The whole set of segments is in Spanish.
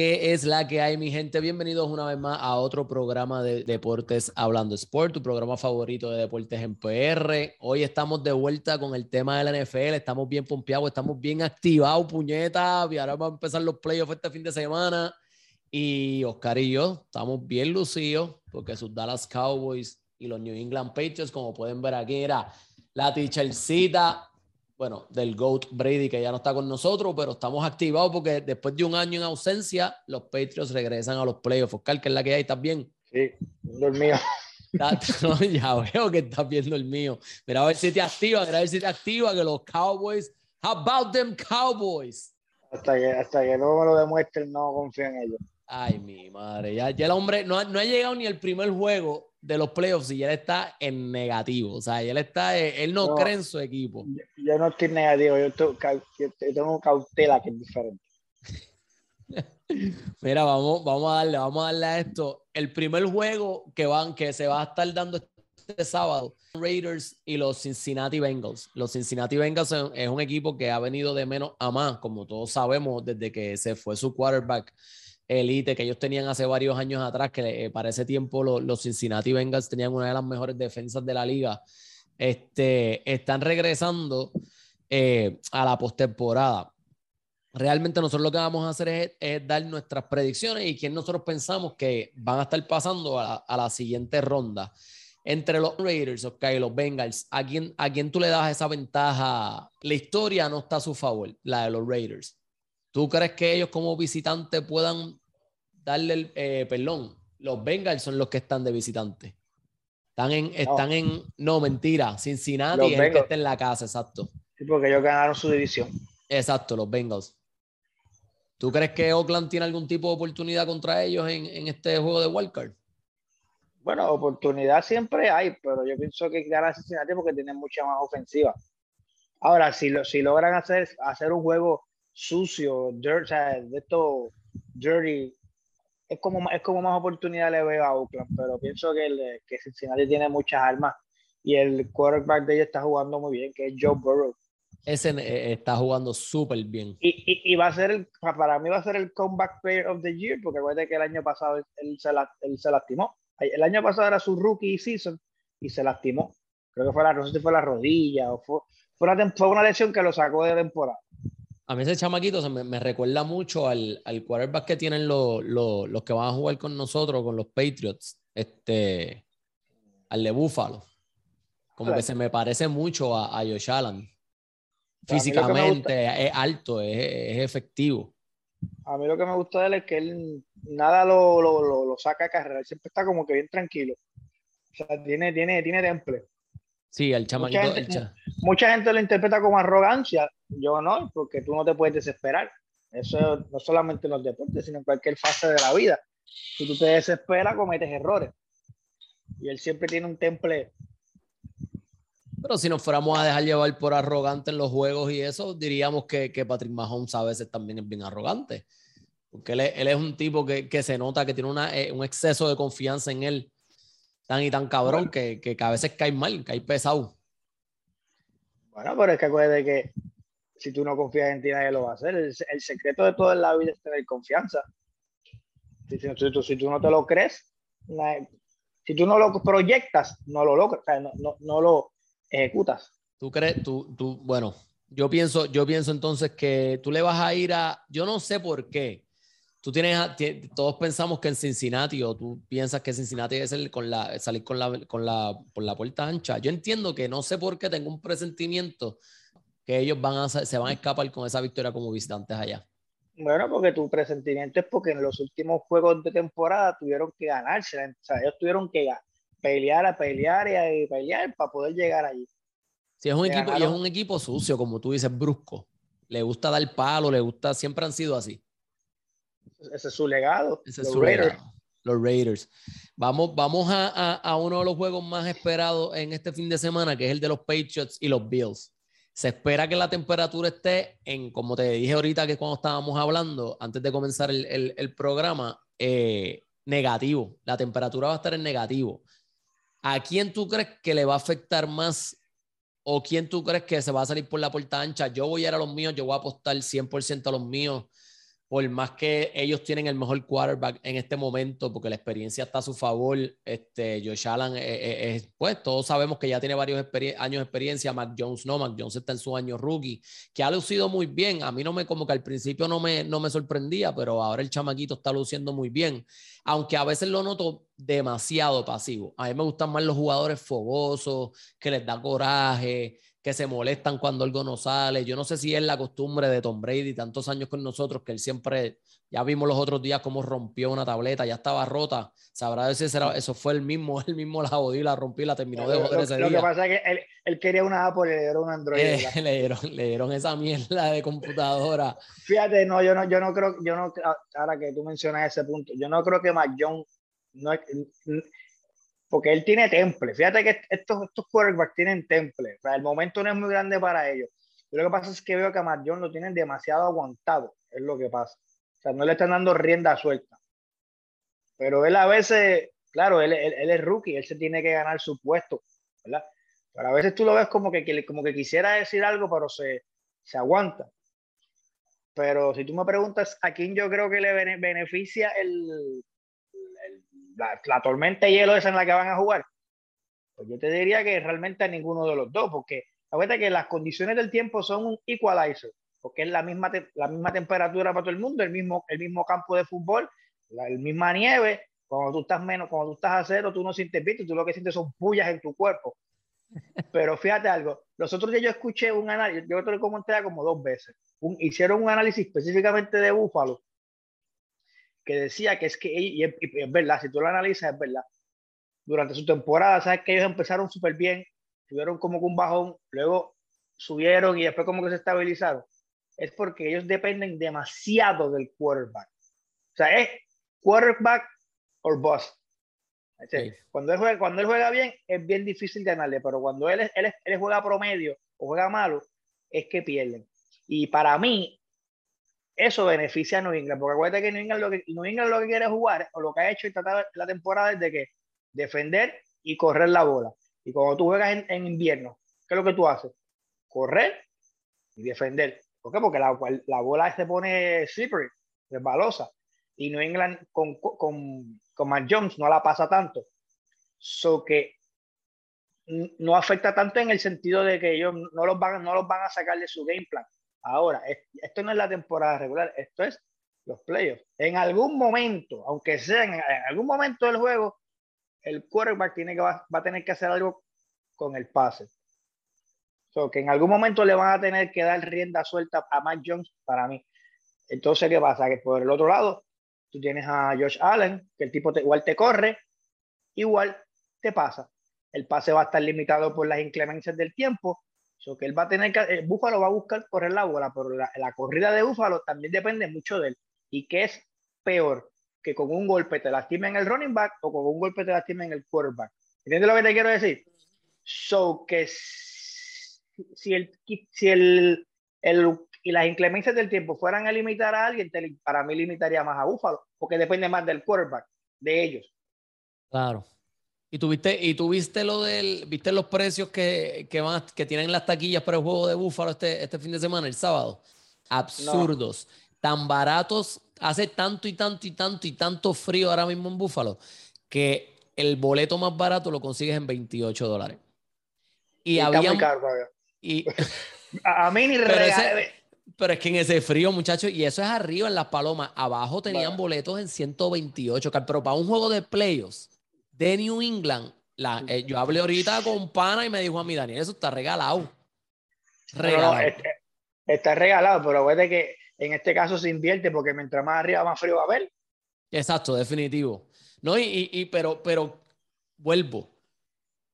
¿Qué es la que hay, mi gente? Bienvenidos una vez más a otro programa de Deportes Hablando Sport, tu programa favorito de deportes en PR. Hoy estamos de vuelta con el tema de la NFL, estamos bien pompeados, estamos bien activados, puñeta, y ahora vamos a empezar los playoffs este fin de semana. Y Oscar y yo estamos bien lucidos porque sus Dallas Cowboys y los New England Patriots, como pueden ver aquí, era la teachercita bueno, del GOAT Brady, que ya no está con nosotros, pero estamos activados porque después de un año en ausencia, los Patriots regresan a los playoffs. Oscar, que es la que hay, ¿estás bien? Sí, dormido. ya veo que estás viendo el mío. Mira a ver si te activa, mira a ver si te activa que los Cowboys, how about them Cowboys? Hasta que, hasta que no me lo demuestren, no confío en ellos. Ay, mi madre, ya, ya el hombre no, no ha llegado ni el primer juego de los playoffs y él está en negativo. O sea, él está, él no, cree en su equipo. Yo, no estoy negativo, yo, tengo cautela que es diferente. Mira, vamos, vamos a darle, vamos a darle a esto. El primer juego que van, que se va a estar dando este sábado, Raiders y los Cincinnati Bengals. Los Cincinnati Bengals es un equipo que ha venido de menos a más, como todos sabemos, desde que se fue su quarterback elite que ellos tenían hace varios años atrás, que eh, para ese tiempo los Cincinnati Bengals tenían una de las mejores defensas de la liga, este, están regresando eh, a la postemporada. Realmente nosotros lo que vamos a hacer es, dar nuestras predicciones y quién nosotros pensamos que van a estar pasando a la, siguiente ronda. Entre los Raiders, ok, los Bengals, ¿a quién, ¿a quién tú le das esa ventaja? La historia no está a su favor, la de los Raiders. ¿Tú crees que ellos como visitantes puedan darle el, eh, perdón, los Bengals son los que están de visitante. Están en, están en, no, mentira, Cincinnati es el que está en la casa, exacto. Sí, porque ellos ganaron su división. Exacto, los Bengals. ¿Tú crees que Oakland tiene algún tipo de oportunidad contra ellos en, en este juego de wildcard? Bueno, oportunidad siempre hay, pero yo pienso que gana Cincinnati porque tienen mucha más ofensiva. Ahora, si, lo, si logran hacer, hacer un juego sucio, dirt, o sea, de esto dirty, es como, es como más oportunidad le veo a Oakland, pero pienso que, el, que Cincinnati tiene muchas armas y el quarterback de ellos está jugando muy bien, que es Joe Burrow. Ese eh, está jugando súper bien. Y, y, y, va a ser, el, para mí va a ser el comeback player of the year, porque acuérdate que el año pasado él se, la, él se lastimó. El año pasado era su rookie season y se lastimó. Creo que fue la, no sé si fue la rodilla o fue, fue, una, fue una lesión que lo sacó de temporada. A mí ese chamaquito se me, recuerda mucho al, al, quarterback que tienen los, los, que van a jugar con nosotros, con los Patriots, este, al de Buffalo. Como que se me parece mucho a, a Josh Allen. Físicamente, es alto, es, es, efectivo. A mí lo que me gusta de él es que él nada lo, lo, lo, saca a carrera, siempre está como que bien tranquilo. O sea, tiene, tiene, tiene temple. Sí, el chamaquito. Mucha gente, mucha gente, lo interpreta como arrogancia, yo no, porque tú no te puedes desesperar. Eso no solamente en los deportes, sino en cualquier fase de la vida. Si tú te desesperas, cometes errores. Y él siempre tiene un temple. Pero si nos fuéramos a dejar llevar por arrogante en los juegos y eso, diríamos que, que Patrick Mahomes a veces también es bien arrogante. Porque él, él es un tipo que, que, se nota que tiene una, eh, un exceso de confianza en él tan y tan cabrón que, que, a veces cae mal, cae pesado. Bueno, pero es que acuérdate que si tú no confías en ti, nadie lo va a hacer. El, secreto de todo en la vida es tener confianza. Si, si, tú no te lo crees, si tú no lo proyectas, no lo logras, no, no, no, lo ejecutas. Tú crees, tú, tú, bueno, yo pienso, yo pienso entonces que tú le vas a ir a, yo no sé por qué. Tú tienes, todos pensamos que en Cincinnati o tú piensas que Cincinnati es el con la, salir con la, con la, por la puerta ancha. Yo entiendo que no sé por qué tengo un presentimiento que ellos van a, se van a escapar con esa victoria como visitantes allá? Bueno, porque tu presentimiento es porque en los últimos juegos de temporada tuvieron que ganarse, o sea, ellos tuvieron que pelear, a pelear y a pelear para poder llegar allí. Sí, es un, equipo, y es un equipo sucio, como tú dices, brusco. Le gusta dar palo, le gusta, siempre han sido así. Ese es su legado. Ese es su Raiders. legado. Los Raiders. Vamos, vamos a, a, a, uno de los juegos más esperados en este fin de semana, que es el de los Patriots y los Bills. Se espera que la temperatura esté en, como te dije ahorita que cuando estábamos hablando, antes de comenzar el, el, programa, eh, negativo. La temperatura va a estar en negativo. ¿A quién tú crees que le va a afectar más o quién tú crees que se va a salir por la puerta ancha? Yo voy a ir a los míos, yo voy a apostar 100% a los míos por más que ellos tienen el mejor quarterback en este momento, porque la experiencia está a su favor, este, Josh Allen, eh, eh, eh, pues todos sabemos que ya tiene varios años de experiencia, Mac Jones no, Mac Jones está en su año rookie, que ha lucido muy bien, a mí no me, como que al principio no me, no me sorprendía, pero ahora el chamaquito está luciendo muy bien, aunque a veces lo noto demasiado pasivo, a mí me gustan más los jugadores fogosos, que les da coraje, que se molestan cuando algo no sale. Yo no sé si es la costumbre de Tom Brady, tantos años con nosotros, que él siempre, ya vimos los otros días cómo rompió una tableta, ya estaba rota. Sabrá si eso fue el mismo, él mismo la jodió, la rompió y la terminó de joder ese día. Lo que pasa es que él, quería una Apple le dieron un Android. Eh, le, dieron, esa mierda de computadora. Fíjate, no, yo no, yo no creo, yo no, ahora que tú mencionas ese punto, yo no creo que Mac Jones no, porque él tiene temple. Fíjate que estos, estos quarterbacks tienen temple. O sea, el momento no es muy grande para ellos. Y lo que pasa es que veo que a Matt lo tienen demasiado aguantado. Es lo que pasa. O sea, no le están dando rienda suelta. Pero él a veces, claro, él, él, es rookie, él se tiene que ganar su puesto, ¿verdad? Pero a veces tú lo ves como que, como que quisiera decir algo, pero se, se aguanta. Pero si tú me preguntas a quién yo creo que le beneficia el, la, tormenta de hielo esa en la que van a jugar, pues yo te diría que realmente a ninguno de los dos, porque acuérdate que las condiciones del tiempo son un equalizer, porque es la misma, la misma temperatura para todo el mundo, el mismo, el mismo campo de fútbol, la misma nieve. Cuando tú estás menos, cuando tú estás a cero, tú no sientes visto, tú lo que sientes son pullas en tu cuerpo. Pero fíjate algo, los otros días yo escuché un análisis, yo te lo comenté como dos veces, hicieron un análisis específicamente de Búfalo que decía que es que, y es, verdad, si tú lo analizas, es verdad. Durante su temporada, sabes que ellos empezaron súper bien, tuvieron como un bajón, luego subieron y después como que se estabilizaron. Es porque ellos dependen demasiado del quarterback. O sea, es quarterback or bust. Cuando, él juega, cuando él juega bien, es bien difícil ganarle, pero cuando él, él, él juega promedio o juega malo, es que pierden. Y para mí, eso beneficia a New England, porque acuérdate que New England lo que, lo que quiere jugar, o lo que ha hecho y tratado la temporada es de que defender y correr la bola. Y cuando tú juegas en, invierno, ¿qué es lo que tú haces? Correr y defender. ¿Por qué? Porque la, la bola se pone slippery, resbalosa. Y New England con, con, con Matt Jones no la pasa tanto. So que no afecta tanto en el sentido de que ellos no los van, no los van a sacar de su game plan. Ahora, esto no es la temporada regular, esto es los playoffs. En algún momento, aunque sea en, algún momento del juego, el quarterback tiene que, va, a tener que hacer algo con el pase. So, que en algún momento le van a tener que dar rienda suelta a Matt Jones para mí. Entonces, ¿qué pasa? Que por el otro lado, tú tienes a Josh Allen, que el tipo igual te corre, igual te pasa. El pase va a estar limitado por las inclemencias del tiempo que él va a tener que, el Búfalo va a buscar correr la bola, pero la, corrida de Búfalo también depende mucho de él. ¿Y qué es peor? Que con un golpe te lastimen el running back o con un golpe te lastimen el quarterback. ¿Entiendes lo que te quiero decir? So que si el, si el, el y las inclemencias del tiempo fueran a limitar a alguien, para mí limitaría más a Búfalo, porque depende más del quarterback, de ellos. Claro. Y tuviste, y tuviste lo del, viste los precios que, que, van, que tienen las taquillas para el juego de Búfalo este, este fin de semana, el sábado. Absurdos. Tan baratos, hace tanto y tanto y tanto y tanto frío ahora mismo en Búfalo, que el boleto más barato lo consigues en 28 dólares. Y, había. Y, a mí ni pero, pero es que en ese frío, muchachos, y eso es arriba en las palomas. Abajo tenían boletos en 128, pero para un juego de playoffs de New England, la, eh, yo hablé ahorita con Pana y me dijo a mí, Daniel, eso está regalado. Regalado. Este, está regalado, pero de que en este caso se invierte porque mientras más arriba, más frío va a haber. Exacto, definitivo. No, y, y, pero, pero vuelvo.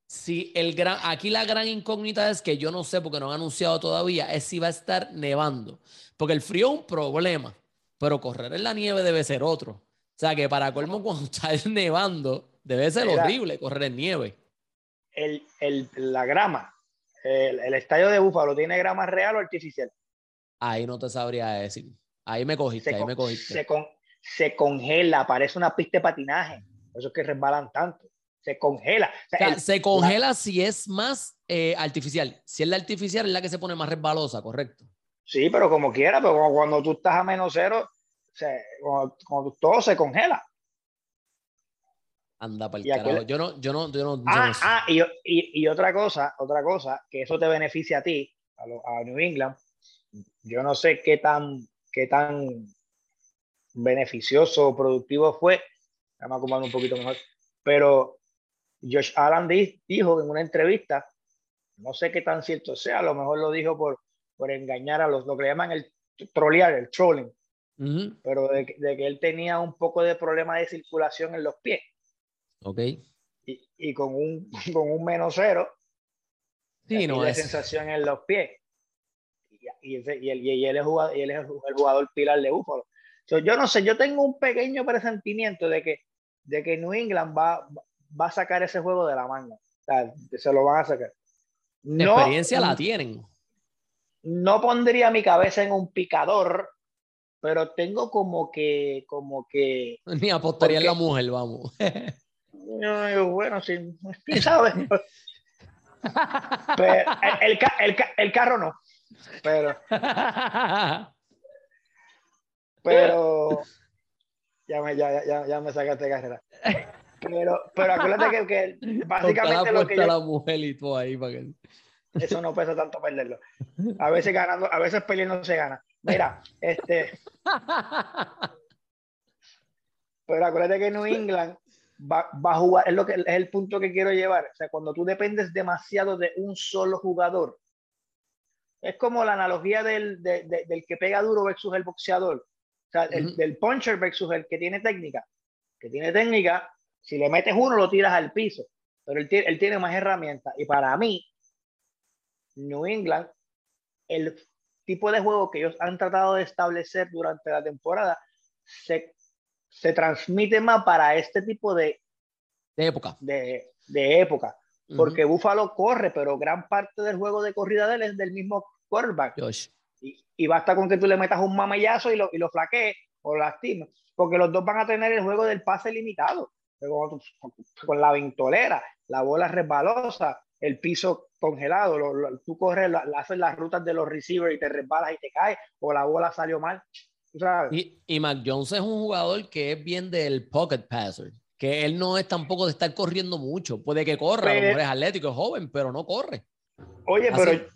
Si el gran, aquí la gran incógnita es que yo no sé porque no han anunciado todavía, es si va a estar nevando. Porque el frío es un problema, pero correr en la nieve debe ser otro. O sea que para colmo, cuando está nevando, Debe ser horrible correr en nieve. El, el, la grama, el, el, estadio de Búfalo, ¿tiene grama real o artificial? Ahí no te sabría decir. Ahí me cogiste, ahí me cogiste. Se, con, se, congela, parece una pista de patinaje. Eso es que resbalan tanto. Se congela. se congela si es más eh, artificial. Si es la artificial, es la que se pone más resbalosa, correcto. Sí, pero como quiera, pero cuando tú estás a menos cero, sea, cuando, todo se congela. Anda para el carajo. Yo no, yo no, yo no. Ah, ah y, y, y, otra cosa, otra cosa, que eso te beneficia a ti, a, a New England. Yo no sé qué tan, qué tan beneficioso o productivo fue. Vamos a acomodar un poquito mejor. Pero Josh Allen dijo en una entrevista, no sé qué tan cierto sea, a lo mejor lo dijo por, por engañar a los, lo que llaman el trolear, el trolling, pero de, que él tenía un poco de problema de circulación en los pies. Ok. Y, y con, un, con un menos cero, sí, no es. sensación en los pies. Y, y, y, él, y él, es jugador, él es el jugador pilar de Búfalo. yo no sé, yo tengo un pequeño presentimiento de que, de que New England va, va a sacar ese juego de la manga. O sea, se lo van a sacar. No, experiencia la tienen. No pondría mi cabeza en un picador, pero tengo como que, como que. Ni apostaría en la mujer, vamos. no, bueno, sí, quién sabe. pero el, el, el, carro no. Pero. Pero. Ya me, ya, ya, ya me sacaste carrera. Pero, pero acuérdate que, básicamente lo que la mujer y todo ahí para que... Eso no pesa tanto perderlo. A veces ganando, a veces peleando se gana. Mira, este... Pero acuérdate que New England va, va, a jugar, es, lo que, es el punto que quiero llevar. O sea, cuando tú dependes demasiado de un solo jugador, es como la analogía del, del que pega duro versus el boxeador. O sea, el, del puncher versus el que tiene técnica. Que tiene técnica, si le metes uno, lo tiras al piso. Pero él, él tiene más herramientas. Y para mí, New England, el tipo de juego que ellos han tratado de establecer durante la temporada, se, se transmite más para este tipo de, de época. De, de época. Porque Buffalo corre, pero gran parte del juego de corrida de él es del mismo quarterback. Y, y, basta con que tú le metas un mamallazo y lo, y lo flaquees o lastimes. Porque los dos van a tener el juego del pase limitado con la ventolera, la bola resbalosa, el piso congelado, tú corres, haces las rutas de los receivers y te resbalas y te caes, o la bola salió mal. Y, y Mac Jones es un jugador que es bien del pocket passer, que él no es tampoco de estar corriendo mucho. Puede que corra, a lo mejor es atlético, es joven, pero no corre. Oye, pero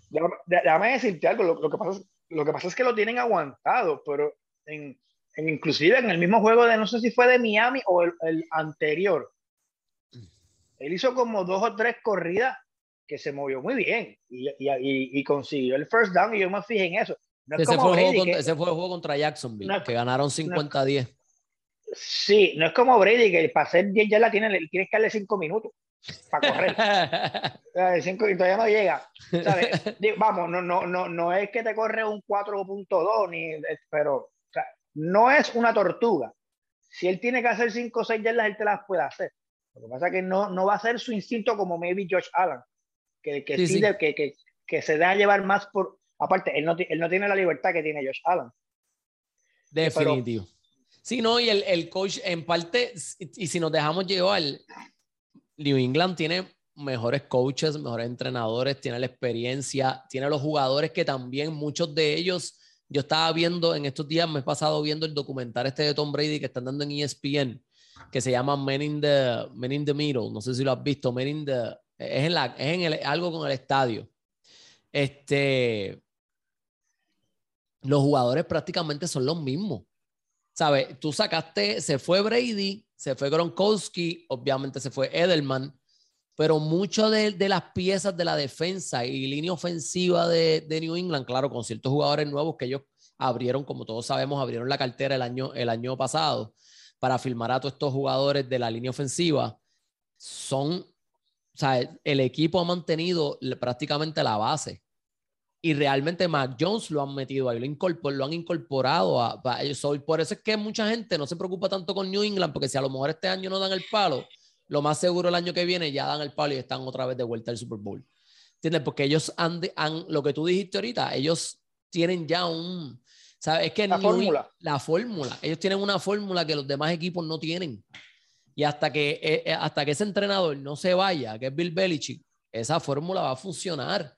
déjame decirte algo, lo, que pasa, lo que pasa es que lo tienen aguantado, pero en, inclusive en el mismo juego de, no sé si fue de Miami o el, anterior, él hizo como dos o tres corridas que se movió muy bien y, y, consiguió el first down y yo me fijé en eso. Ese, fue el juego contra Jacksonville, que ganaron 50-10. sí, no es como Brady, que para hacer 10 ya la tiene, tienes que darle 5 minutos para correr. cinco, y todavía no llega. Vamos, no, no, no, no es que te corre un 4.2, ni, pero no es una tortuga. Si él tiene que hacer 5 o 6 yardas, él te las puede hacer. Lo que pasa es que no, no va a ser su instinto como maybe Josh Allen, que, que, Que, que, que, se deja llevar más por... Aparte, él no, él no tiene la libertad que tiene Josh Allen. Definitivo. sí, no, y el, el coach, en parte, y si nos dejamos llevar, New England tiene mejores coaches, mejores entrenadores, tiene la experiencia, tiene los jugadores que también muchos de ellos yo estaba viendo en estos días, me he pasado viendo el documental este de Tom Brady que están dando en ESPN, que se llama Men in the, Men in the Middle. No sé si lo has visto. Men in the, es en, la, es en el, algo con el estadio. Este, los jugadores prácticamente son los mismos. ¿Sabes? Tú sacaste, se fue Brady, se fue Gronkowski, obviamente se fue Edelman, pero mucho de, las piezas de la defensa y línea ofensiva de, de, New England, claro, con ciertos jugadores nuevos que ellos abrieron, como todos sabemos, abrieron la cartera el año, el año pasado para filmar a todos estos jugadores de la línea ofensiva, son, o sea, el equipo ha mantenido prácticamente la base. Y realmente Mac Jones lo han metido ahí, lo, lo han incorporado a, a ellos. Por eso es que mucha gente no se preocupa tanto con New England, porque si a lo mejor este año no dan el palo, lo más seguro el año que viene ya dan el palo y están otra vez de vuelta al Super Bowl. ¿Entiendes? Porque ellos han, han lo que tú dijiste ahorita, ellos tienen ya un, ¿sabes? Es que la fórmula. La fórmula. Ellos tienen una fórmula que los demás equipos no tienen. Y hasta que, eh, eh, hasta que ese entrenador no se vaya, que es Bill Belichick, esa fórmula va a funcionar.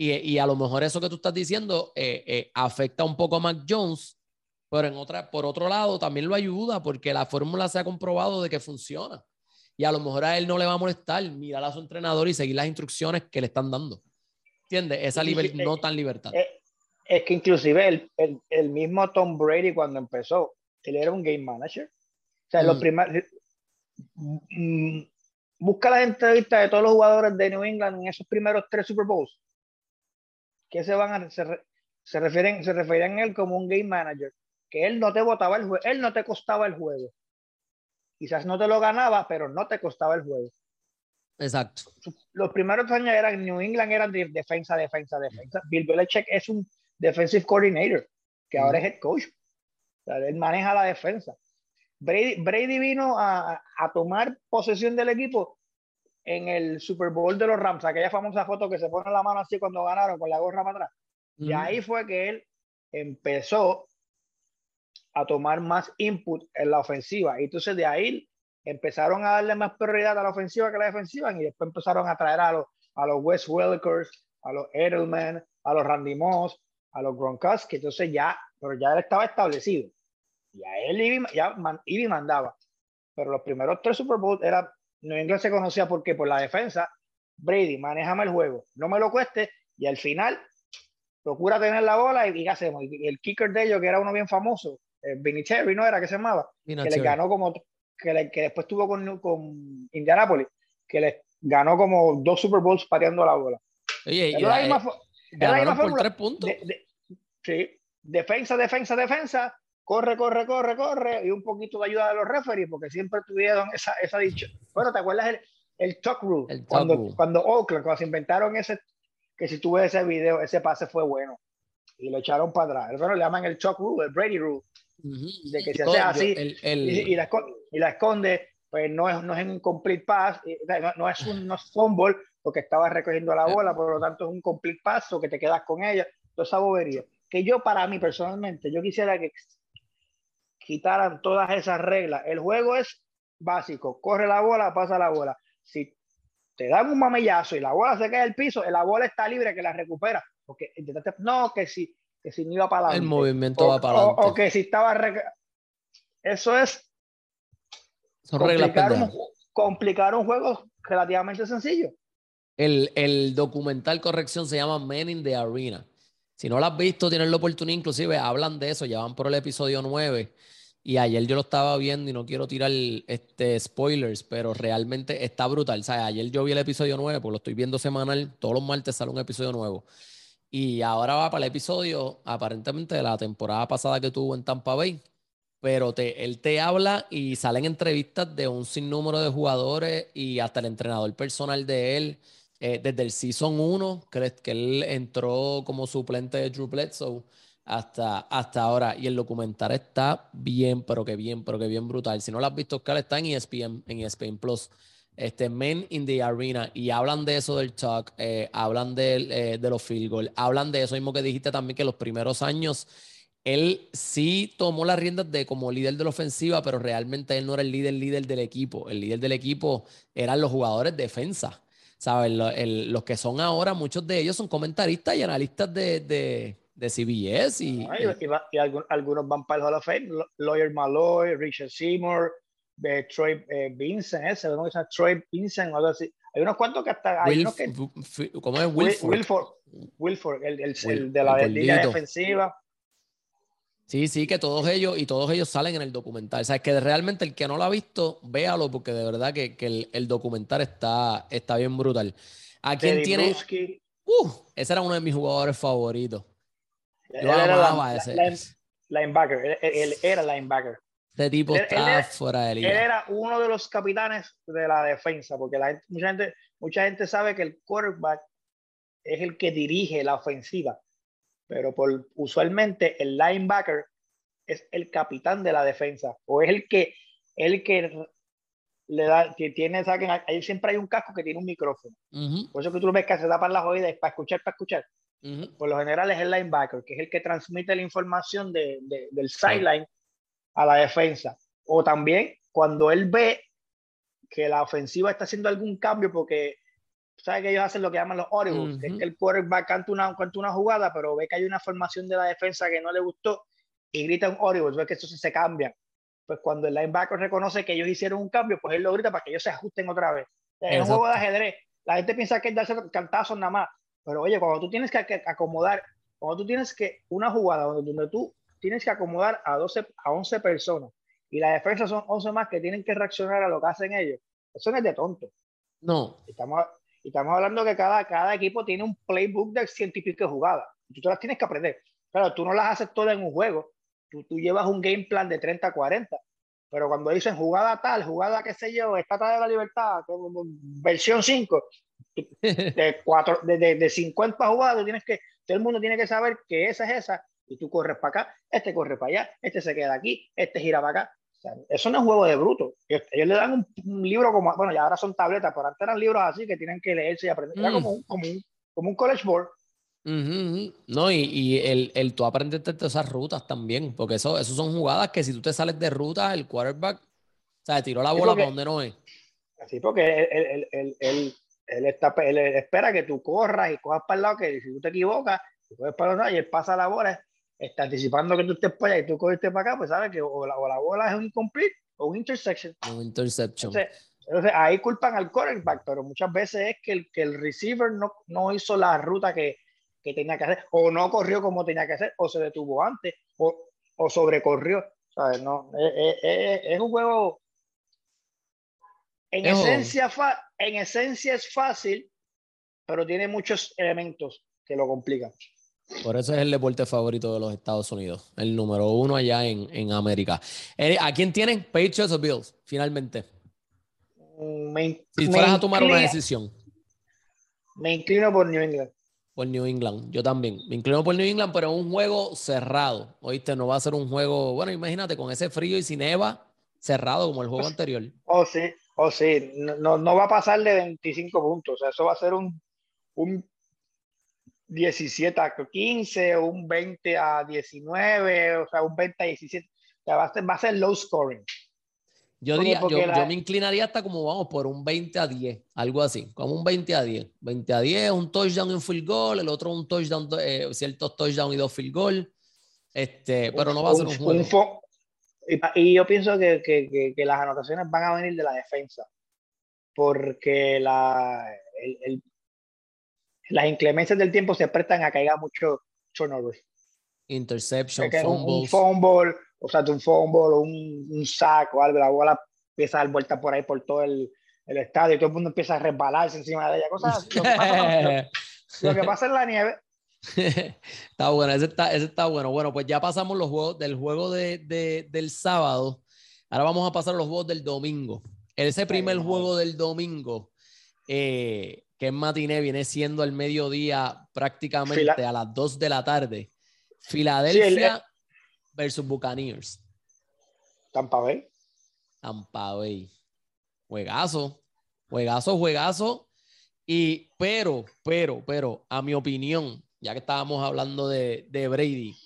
Y, y, a lo mejor eso que tú estás diciendo eh, afecta un poco a Mac Jones, Pero en otra, por otro lado, también lo ayuda porque la fórmula se ha comprobado de que funciona. Y a lo mejor a él no le va a molestar mirar a su entrenador y seguir las instrucciones que le están dando. ¿Entiendes? Esa libertad, no tan libertad. Eh, es que inclusive el, el, el, mismo Tom Brady cuando empezó, él era un game manager. O sea, los mm. primeros... Mm, busca las entrevistas de todos los jugadores de New England en esos primeros tres Super Bowls. Que se van a... Se, se refieren, se refieren a él como un game manager. Que él no te votaba el juego, él no te costaba el juego. Quizás no te lo ganaba, pero no te costaba el juego. Exacto. Los primeros años eran New England eran de defensa, defensa, defensa. Bill Belichick es un defensive coordinator, que ahora es head coach. él maneja la defensa. Brady, Brady vino a, a, tomar posesión del equipo en el Super Bowl de los Rams, aquella famosa foto que se pone la mano así cuando ganaron con la gorra para atrás. Y ahí fue que él empezó a tomar más input en la ofensiva. Y entonces de ahí empezaron a darle más prioridad a la ofensiva que a la defensiva y después empezaron a traer a los, a los Wes Welkers, a los Edelman, a los Randy Moss, a los Gronkowski. Entonces ya, pero ya él estaba establecido. Y a él iba, ya iba mandaba. Pero los primeros tres Super Bowls era, no inglés se conocía porque por la defensa, Brady, manejame el juego, no me lo cueste y al final procura tener la bola y, ¿qué hacemos? Y el kicker de ellos, que era uno bien famoso, eh, Vinicius, ¿no era que se llamaba? Que le ganó como, que, que después tuvo con, con Indianapolis, que le ganó como dos Super Bowls pateando la bola. Oye, y la, misma, por tres puntos. sí, defensa, defensa, defensa, corre, corre, corre, corre, y un poquito de ayuda de los referees, porque siempre tuvieron esa, esa dicha. Bueno, ¿te acuerdas el, el talk rule? cuando, cuando Oakland, cuando se inventaron ese, que si tú ves ese video, ese pase fue bueno. Y lo echaron para atrás. Eso le llaman el talk rule, el Brady rule. De que se hace así Y, la, y, la, esconde, pues no es, no es un complete pass, no, es un no es fumble, porque estaba recogiendo la bola, por lo tanto es un complete pass, o que te quedas con ella. Toda esa bobería. Que yo, para mí personalmente, yo quisiera que quitaran todas esas reglas. El juego es básico, corre la bola, pasa la bola. Si te dan un mamellazo y la bola se cae al piso, la bola está libre que la recupera. Porque no, que si, que si no iba para adelante. El movimiento va para adelante. O, que si estaba. Eso es. Son complicar, un, complicar un juego relativamente sencillo. El, el documental corrección se llama Men in the Arena. Si no lo has visto, tienes la oportunidad, inclusive hablan de eso, ya van por el episodio 9 y ayer yo lo estaba viendo y no quiero tirar este, spoilers, pero realmente está brutal. O sea, ayer yo vi el episodio 9, pues lo estoy viendo semanal. Todos los martes sale un episodio nuevo. Y ahora va para el episodio, aparentemente, de la temporada pasada que tuvo en Tampa Bay. Pero te, él te habla y salen entrevistas de un sinnúmero de jugadores y hasta el entrenador personal de él. Eh, desde el Season 1, que, que él entró como suplente de Drew Bledsoe hasta, hasta ahora. Y el documental está bien, pero que bien, pero que bien brutal. Si no lo has visto, Oscar, está en ESPN, en ESPN Plus. Este, Men in the Arena, y hablan de eso del talk, eh, hablan de, eh, de los field goals, hablan de eso mismo que dijiste también, que los primeros años él sí tomó las riendas de como líder de la ofensiva, pero realmente él no era el líder, líder del equipo. El líder del equipo eran los jugadores defensa. ¿Sabes? los que son ahora, muchos de ellos son comentaristas y analistas de, de CBS y, y, algunos van para el Hall of Fame, Lawyer Malloy, Richard Seymour, de Troy eh, Vincent, ese, ¿no? Troy Vincent o algo así. Hay unos cuantos que hasta hay unos que, ¿Cómo es Wilford? Wilford, Wilford el, el, el, de la línea defensiva. Sí, sí, que todos ellos y todos ellos salen en el documental. O sea, es que realmente el que no lo ha visto, véalo, porque de verdad que, que el, el, documental está, está bien brutal. ¿A quién tiene? Uh, ese era uno de mis jugadores favoritos. Yo él era ese. linebacker, él, era linebacker. Este tipo está fuera de liga. Él era uno de los capitanes de la defensa, porque la mucha, gente, mucha gente sabe que el quarterback es el que dirige la ofensiva, pero por, usualmente el linebacker es el capitán de la defensa, o es el que, el que le da, que tiene, ahí siempre hay un casco que tiene un micrófono. Por eso que tú lo ves que se tapan las oídas para escuchar, para escuchar. Por lo general es el linebacker, que es el que transmite la información de, del sideline a la defensa. O también cuando él ve que la ofensiva está haciendo algún cambio, porque sabes que ellos hacen lo que llaman los audibles, que el quarterback canta una, canta una jugada, pero ve que hay una formación de la defensa que no le gustó y grita un audible, ves que eso se cambia. Pues cuando el linebacker reconoce que ellos hicieron un cambio, pues él lo grita para que ellos se ajusten otra vez. Es un juego de ajedrez. La gente piensa que es darse cantazos nada más. Pero oye, cuando tú tienes que acomodar, cuando tú tienes que una jugada donde, donde tú tienes que acomodar a 12, a 11 personas y la defensa son 11 más que tienen que reaccionar a lo que hacen ellos, eso no es de tonto. No. Estamos, estamos hablando que cada, cada equipo tiene un playbook de científico de jugadas. Tú te las tienes que aprender. Claro, tú no las haces todas en un juego. Tú, tú llevas un game plan de 30 a 40. Pero cuando dicen jugada tal, jugada qué sé yo, Estata de la Libertad, versión 5, de, cuatro, de, de, de 50 jugadas, tienes que, todo el mundo tiene que saber que esa es esa, y tú corres para acá, este corre para allá, este se queda aquí, este gira para acá. eso no es juego de bruto. Ellos, le dan un, libro como, bueno, ya ahora son tabletas, pero antes eran libros así que tienen que leerse y aprender. Era mm. como un, como, un, como un college board. No, y, y, el, el tú aprendes esas rutas también, porque eso, eso son jugadas que si tú te sales de ruta, el quarterback, o sea, tiró la bola para donde no es. Sí, porque él, él, él, está, él espera que tú corras y cojas para el lado, que si tú te equivocas, tú puedes para el lado y él pasa la bola, está anticipando que tú estés para allá y tú cogiste para acá, pues sabes que o la, o la bola es un incomplete o un intersection. Un interception. Entonces, ahí culpan al quarterback, pero muchas veces es que el, que el receiver no, no hizo la ruta que, que tenía que hacer, o no corrió como tenía que hacer, o se detuvo antes, o, o sobrecorrió. ¿sabes? No, es, es, es, un juego. En esencia, en esencia es fácil, pero tiene muchos elementos que lo complican. Por eso es el deporte favorito de los Estados Unidos, el número uno allá en, en América. ¿A quién tienen? Patriots o Bills, finalmente. Me, si fueras a tomar una decisión. Me inclino por New England por New England. Yo también. Me inclino por New England, pero un juego cerrado. Oíste, no va a ser un juego. Bueno, imagínate, con ese frío y sin Eva, cerrado como el juego anterior. Oh, sí, oh, sí. No, no va a pasar de 25 puntos. O sea, eso va a ser un, un 17 a 15, o un 20 a 19, o sea, un 20 a 17. O sea, va a ser, va a ser low scoring. Yo, diría, yo, yo, me inclinaría hasta como vamos por un 20 a 10, algo así, como un 20 a 10. 20 a 10, un touchdown y un field goal, el otro un touchdown, eh, ciertos touchdown y dos field goal. Este, pero no va a ser un, juego. Y, yo pienso que, que, que, las anotaciones van a venir de la defensa, porque la, el, el, las inclemencias del tiempo se prestan a que haya mucho turnover. Interception. Un fumble, o sea, un fumble un, un sack o algo, la bola empieza a dar vuelta por ahí por todo el, el, estadio y todo el mundo empieza a resbalarse encima de ella, cosas Lo que pasa, lo, que pasa en la nieve. está bueno, ese está, ese está bueno. Bueno, pues ya pasamos los juegos del juego de, de, del sábado. Ahora vamos a pasar a los juegos del domingo. Ese primer juego del domingo, eh, que es matiné, viene siendo el mediodía prácticamente a las 2 de la tarde. Filadelfia versus Buccaneers. Tampa Bay. Tampa Bay. Juegazo. Juegazo, juegazo. Y, pero, pero, pero, a mi opinión, ya que estábamos hablando de, Brady,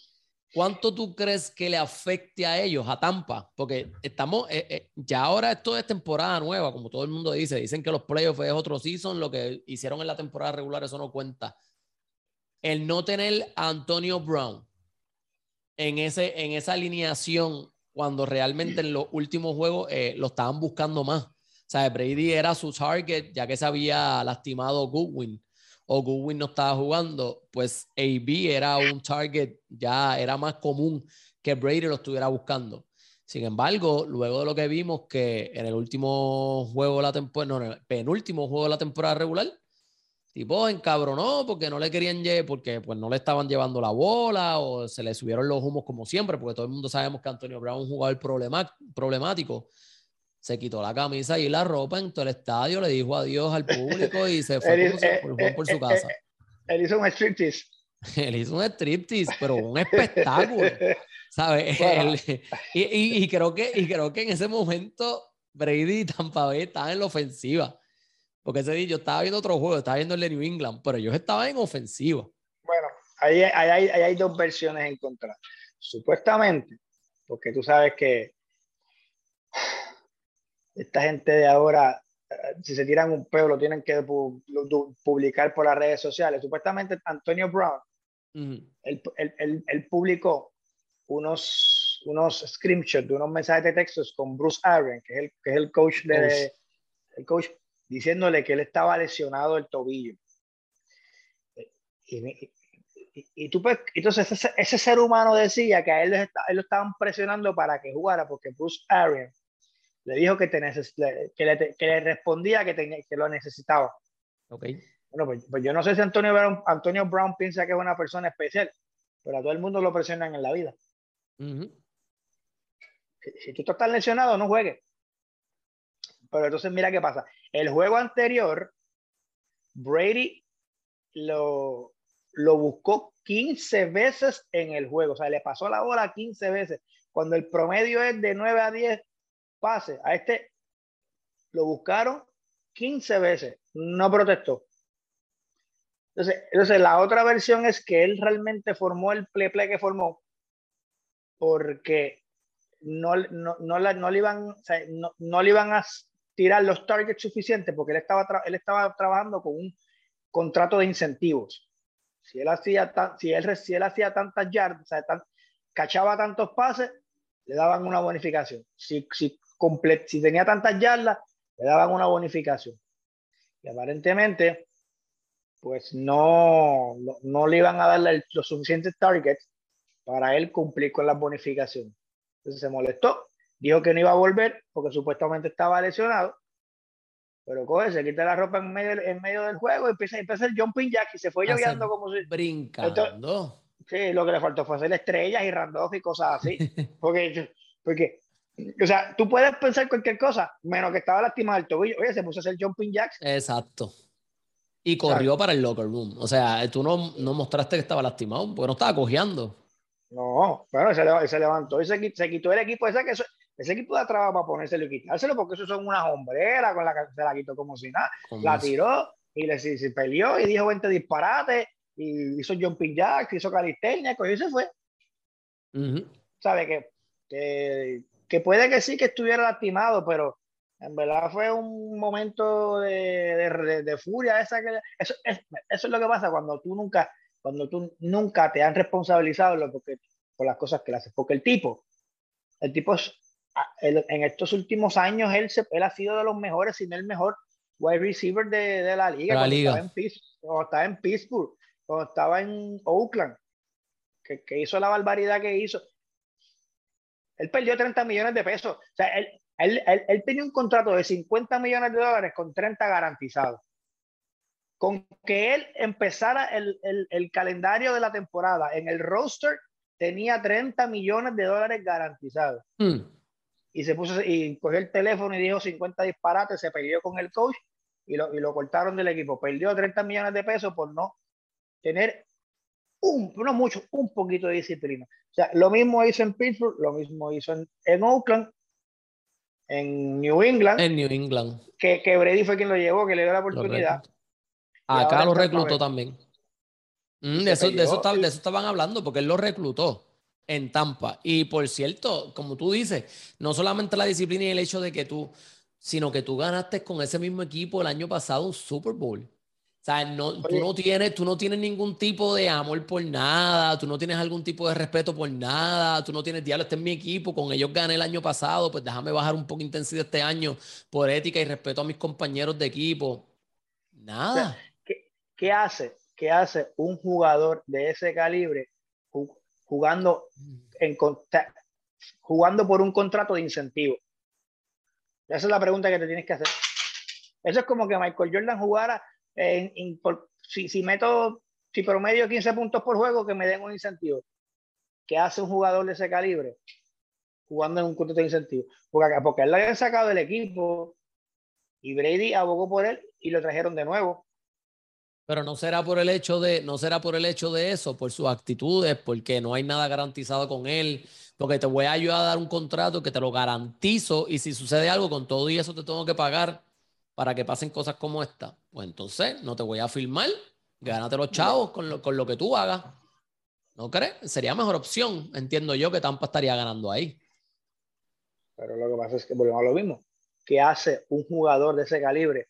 ¿cuánto tú crees que le afecte a ellos, a Tampa? Porque estamos, eh, eh, ya ahora esto es temporada nueva, como todo el mundo dice. Dicen que los playoffs es otro season, lo que hicieron en la temporada regular, eso no cuenta. El no tener a Antonio Brown, en, ese, en esa alineación cuando realmente en los últimos juegos eh, lo estaban buscando más. O sea, Brady era su target ya que se había lastimado Goodwin o Goodwin no estaba jugando, pues AB era un target, ya era más común que Brady lo estuviera buscando. Sin embargo, luego de lo que vimos que en el último juego la temporada, no, penúltimo juego de la temporada regular, tipo encabronó porque no le querían porque pues no le estaban llevando la bola o se le subieron los humos como siempre, porque todo el mundo sabemos que Antonio Brown es un jugador problemático. Se quitó la camisa y la ropa en todo el estadio, le dijo adiós al público y se fue por, eh, por, su eh, casa. Eh, él hizo un striptease. él hizo un striptease, pero un espectáculo, ¿sabes? y, y, creo que, y creo que en ese momento Brady y Tampa Bay estaban en la ofensiva porque ese día yo estaba viendo otro juego, estaba viendo el de New England, pero ellos estaban en ofensiva. Bueno, ahí, hay, hay dos versiones en contra. Supuestamente, porque tú sabes que esta gente de ahora, eh, si se tiran un peo, lo tienen que publicar por las redes sociales. Supuestamente Antonio Brown, él, publicó unos, unos screenshots de unos mensajes de textos con Bruce Aaron, que es el, que es el coach de, el coach, diciéndole que él estaba lesionado el tobillo. Y, y, tú, pues, entonces ese, ese, ser humano decía que a él, él, lo estaban presionando para que jugara porque Bruce Aaron le dijo que, te que, le, que le respondía que, tenía, que lo necesitaba. Okay. Bueno, pues, pues, yo no sé si Antonio Brown, Antonio Brown piensa que es una persona especial, pero a todo el mundo lo presionan en la vida. si, tú estás lesionado, no juegues. Pero entonces mira qué pasa. El juego anterior, Brady lo, lo buscó 15 veces en el juego. O sea, le pasó la bola 15 veces. Cuando el promedio es de 9 a 10 pases, a este lo buscaron 15 veces. No protestó. Entonces, entonces, la otra versión es que él realmente formó el play play que formó porque no, no, no, no le, iban, no, no, le iban a tirar los targets suficientes porque él estaba, él estaba trabajando con un contrato de incentivos. Si él hacía, si él, si él hacía tantas yardas, o sea, cachaba tantos pases, le daban una bonificación. Si, si, si tenía tantas yardas, le daban una bonificación. Y aparentemente, pues no, no, le iban a dar los suficientes targets para él cumplir con las bonificaciones. Entonces se molestó, dijo que no iba a volver porque supuestamente estaba lesionado, pero coge, se quita la ropa en medio, en medio del juego y empieza, empieza el jumping jack y se fue lloviendo como si... Brincando. sí, lo que le faltó fue hacer estrellas y Randolph y cosas así. Porque, porque, o sea, tú puedes pensar cualquier cosa, menos que estaba lastimado el tobillo. Oye, se puso a hacer jumping jacks. Exacto. Y corrió para el locker room. O sea, tú no, no mostraste que estaba lastimado, porque no estaba cojeando. No, bueno, se, se levantó y se, se, quitó el equipo. Ese, que ese equipo de trabajo para ponérselo y quitárselo, porque eso son unas hombreras con la que se la quitó como si nada. La tiró y le se, peleó y dijo 20 disparates y hizo jumping jack, hizo calistenia, y se fue. Sabe que, que, que, puede que sí que estuviera lastimado, pero en verdad fue un momento de, de, furia. Esa que, eso, es, eso es lo que pasa cuando tú nunca, cuando tú nunca te han responsabilizado porque, por las cosas que le haces. Porque el tipo, el tipo en estos últimos años, él, se, él ha sido de los mejores, si no el mejor wide receiver de, de la liga. cuando, Estaba en, cuando, estaba en, Pittsburgh, cuando estaba en Oakland, que, que hizo la barbaridad que hizo. Él perdió 30 millones de pesos. O sea, él, él, tenía un contrato de 50 millones de dólares con 30 garantizados. Con que él empezara el, calendario de la temporada en el roster, tenía 30 millones de dólares garantizados. Hmm. Y se puso y cogió el teléfono y dijo 50 disparates, se peleó con el coach y lo, y lo cortaron del equipo. Perdió 30 millones de pesos por no tener un, no mucho, un poquito de disciplina. O sea, lo mismo hizo en Pittsburgh, lo mismo hizo en, en Oakland en New England. En New England. Que, que Brady fue quien lo llevó, que le dio la oportunidad. Acá lo reclutó también. Mm, de, eso, de, eso, de, eso, estaban hablando, porque él lo reclutó en Tampa. Y por cierto, como tú dices, no solamente la disciplina y el hecho de que tú, sino que tú ganaste con ese mismo equipo el año pasado un Super Bowl. O sea, no, tú, no tienes, tú no tienes ningún tipo de amor por nada, tú no tienes algún tipo de respeto por nada, tú no tienes diablo, este es mi equipo, con ellos gané el año pasado, pues déjame bajar un poco intensidad este año por ética y respeto a mis compañeros de equipo. Nada. ¿qué, ¿qué, hace? ¿Qué hace un jugador de ese calibre jugando, en, jugando por un contrato de incentivo? Esa es la pregunta que te tienes que hacer. Eso es como que Michael Jordan jugara si, meto, si promedio 15 puntos por juego, que me den un incentivo. ¿Qué hace un jugador de ese calibre? Jugando en un contrato de incentivo. Porque, porque él lo habían sacado del equipo y Brady abogó por él y lo trajeron de nuevo. Pero no será por el hecho de, no será por el hecho de eso, por sus actitudes, porque no hay nada garantizado con él, porque te voy a ayudar a dar un contrato que te lo garantizo y si sucede algo con todo y eso te tengo que pagar para que pasen cosas como esta, pues entonces no te voy a filmar, gánate los chavos con lo, con lo que tú hagas. ¿No crees? Sería mejor opción, entiendo yo, que Tampa estaría ganando ahí. Pero lo que pasa es que volvemos a lo mismo. ¿Qué hace un jugador de ese calibre?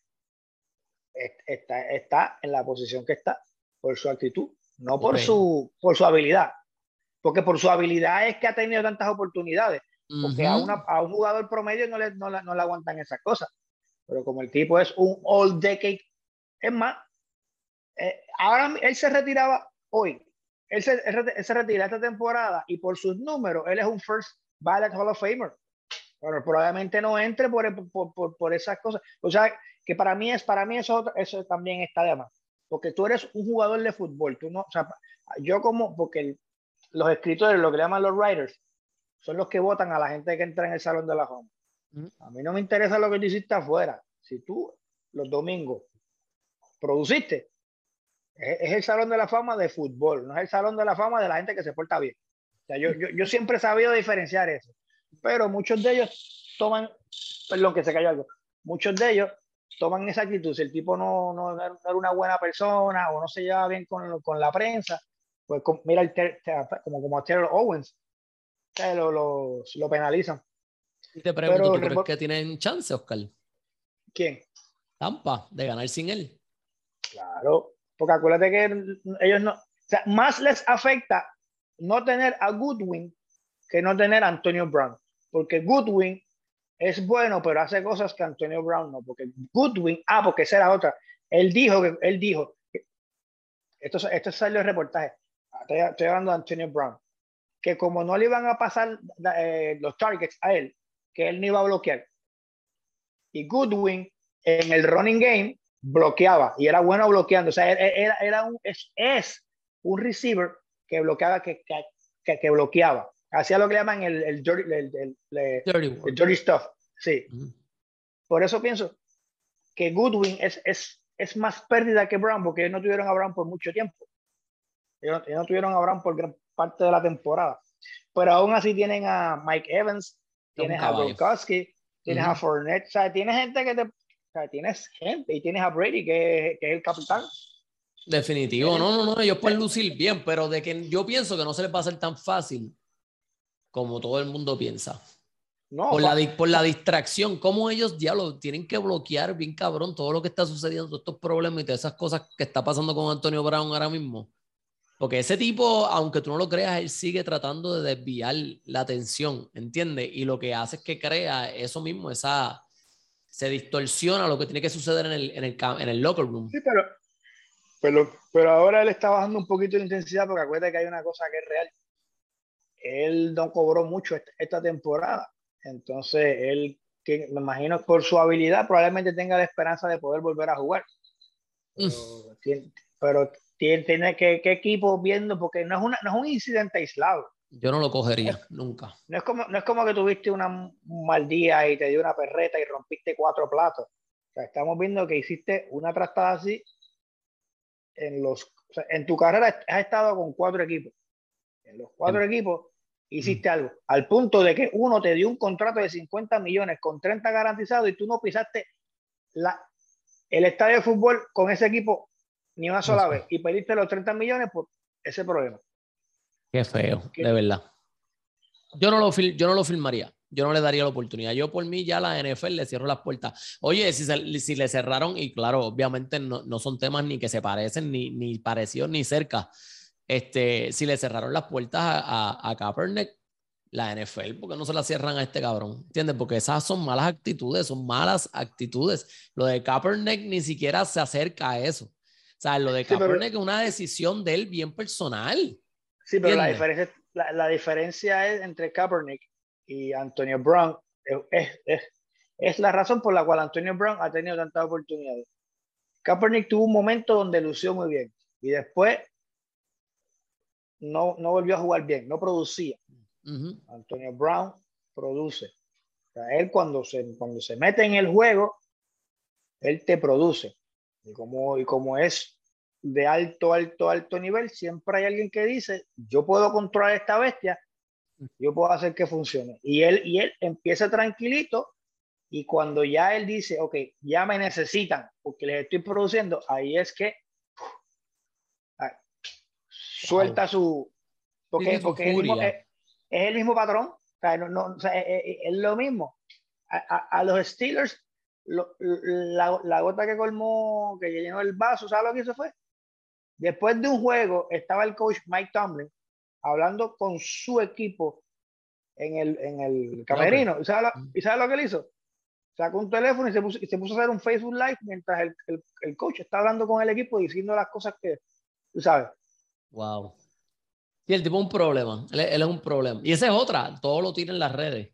Está, está en la posición que está por su actitud, no por, su, por su habilidad. porque por su habilidad es que ha tenido tantas oportunidades, porque a, a, un jugador promedio no le, no, no le aguantan esas cosas, pero como el tipo es un all decade, es más, eh, ahora él se retiraba hoy, él se, él se retira esta temporada y por sus números, él es un first ballot Hall of Famer pero probablemente no entre por, por, por, esas cosas. O sea, que para mí es, para mí eso, eso también está de más. Porque tú eres un jugador de fútbol, tú no, o sea, yo como, porque los escritores, lo que llaman los writers, son los que votan a la gente que entra en el Salón de la Fama. A mí no me interesa lo que tú hiciste afuera. Si tú los domingos produciste, es, el Salón de la Fama de fútbol, no es el Salón de la Fama de la gente que se porta bien. O sea, yo, yo, yo siempre he sabido diferenciar eso pero muchos de ellos toman, perdón que se cayó algo, muchos de ellos toman esa actitud. Si el tipo no, no, era una buena persona o no se lleva bien con, con la prensa, pues mira, el como, como a Terrell Owens, que lo, lo, lo, penalizan. Y te pregunto, ¿tú crees que tienen chance, Oscar? ¿Quién? Tampa, de ganar sin él. Claro, porque acuérdate que ellos no, o sea, más les afecta no tener a Goodwin que no tener a Antonio Brown porque Goodwin es bueno, pero hace cosas que Antonio Brown no, porque Goodwin, ah, porque esa era otra, él dijo que, él dijo, esto, esto salió el reportaje, estoy, hablando de Antonio Brown, que como no le iban a pasar eh, los targets a él, que él no iba a bloquear. Y Goodwin en el running game bloqueaba y era bueno bloqueando, o sea, era, era un, es, es un receiver que bloqueaba, que, que, que bloqueaba hacía lo que llaman el, el, dirty, el, dirty, stuff. Sí. Por eso pienso que Goodwin es, es, es más pérdida que Brown, porque ellos no tuvieron a Brown por mucho tiempo. Ellos, no tuvieron a Brown por gran parte de la temporada. Pero aún así tienen a Mike Evans, tienes a Gronkowski, tienes a Fournette, o sea, tienes gente que te, o sea, tienes gente y tienes a Brady que, que es el capitán. Definitivo, no, no, no, ellos pueden lucir bien, pero de que yo pienso que no se les va a hacer tan fácil como todo el mundo piensa. No, por, la, por la distracción, cómo ellos, diablo, tienen que bloquear bien cabrón todo lo que está sucediendo, estos problemas y todas esas cosas que está pasando con Antonio Brown ahora mismo. Porque ese tipo, aunque tú no lo creas, él sigue tratando de desviar la atención, ¿entiendes? Y lo que hace es que crea eso mismo, esa, se distorsiona lo que tiene que suceder en el, en el, en el locker room. Sí, pero, pero, pero ahora él está bajando un poquito de intensidad porque acuérdate que hay una cosa que es real él no cobró mucho esta temporada. Entonces, él, que me imagino por su habilidad, probablemente tenga la esperanza de poder volver a jugar. Pero, tiene, que, qué equipo viendo, porque no es, una, no es un incidente aislado. Yo no lo cogería, nunca. No es, como, no es como que tuviste una, un mal día y te dio una perreta y rompiste cuatro platos. O sea, estamos viendo que hiciste una trastada así en los... en tu carrera has estado con cuatro equipos. En los cuatro equipos hiciste algo. Al punto de que uno te dio un contrato de 50 millones con 30 garantizados y tú no pisaste la, el estadio de fútbol con ese equipo ni una sola vez y pediste los 30 millones por ese problema. Qué feo, de verdad. Yo no, lo yo no lo filmaría. Yo no le daría la oportunidad. Yo por mí ya la NFL le cierro las puertas. Oye, si, si le cerraron, y claro, obviamente no, no, son temas ni que se parecen, ni, ni parecidos, ni cerca este, si le cerraron las puertas a, a, Kaepernick, la NFL, porque no se la cierran a este cabrón? ¿Entiendes? Porque esas son malas actitudes, son malas actitudes. Lo de Kaepernick ni siquiera se acerca a eso. Sea, lo de Kaepernick es una decisión de él bien personal. Sí, pero la diferencia, la, diferencia es entre Kaepernick y Antonio Brown. Es, es, es, la razón por la cual Antonio Brown ha tenido tantas oportunidades. Kaepernick tuvo un momento donde lució muy bien y después no, no volvió a jugar bien, no producía. Antonio Brown produce. él cuando se, cuando se mete en el juego, él te produce. Y como, y como es de alto, alto, alto nivel, siempre hay alguien que dice, yo puedo controlar esta bestia, yo puedo hacer que funcione. Y él, y él empieza tranquilito y cuando ya él dice, ok, ya me necesitan porque les estoy produciendo, ahí es que suelta su... Porque, porque es, el mismo, patrón, o sea, no, no, o sea, es, lo mismo. A, a, los Steelers, la, la, gota que colmó, que llenó el vaso, ¿sabes lo que hizo fue? Después de un juego, estaba el coach Mike Tomlin hablando con su equipo en el, en el camerino. ¿Y sabes, lo, ¿Y sabes lo que él hizo? Sacó un teléfono y se, puso, y se puso a hacer un Facebook Live mientras el, el, el coach está hablando con el equipo diciendo las cosas que, tú sabes. Wow. Y el tipo es un problema. Él, él, es un problema. Y esa es otra. Todo lo tiene en las redes.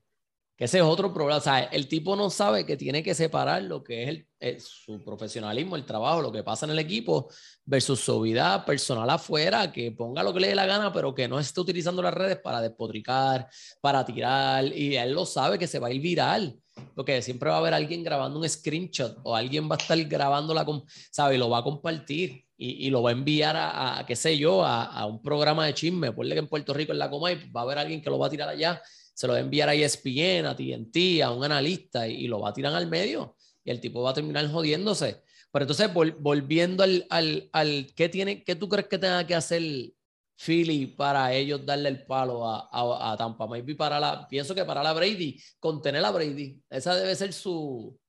Que ese es otro problema. O el tipo no sabe que tiene que separar lo que es, su profesionalismo, el trabajo, lo que pasa en el equipo versus su vida personal afuera, que ponga lo que le dé la gana, pero que no esté utilizando las redes para despotricar, para tirar. Y él lo sabe que se va a ir viral. Porque siempre va a haber alguien grabando un screenshot o alguien va a estar grabándola, con, ¿sabe? Y lo va a compartir y, lo va a enviar a, qué sé yo, a, un programa de chisme. Ponle que en Puerto Rico en la Comay va a haber alguien que lo va a tirar allá se lo va a enviar a ESPN, a TNT, a un analista y, lo va a tirar al medio y el tipo va a terminar jodiéndose. Pero entonces, vol, volviendo al, al, al ¿qué, tiene, ¿qué tú crees que tenga que hacer Philly para ellos darle el palo a, a, a Tampa? Maybe para la, pienso que para la Brady, contener a Brady. Esa debe ser su...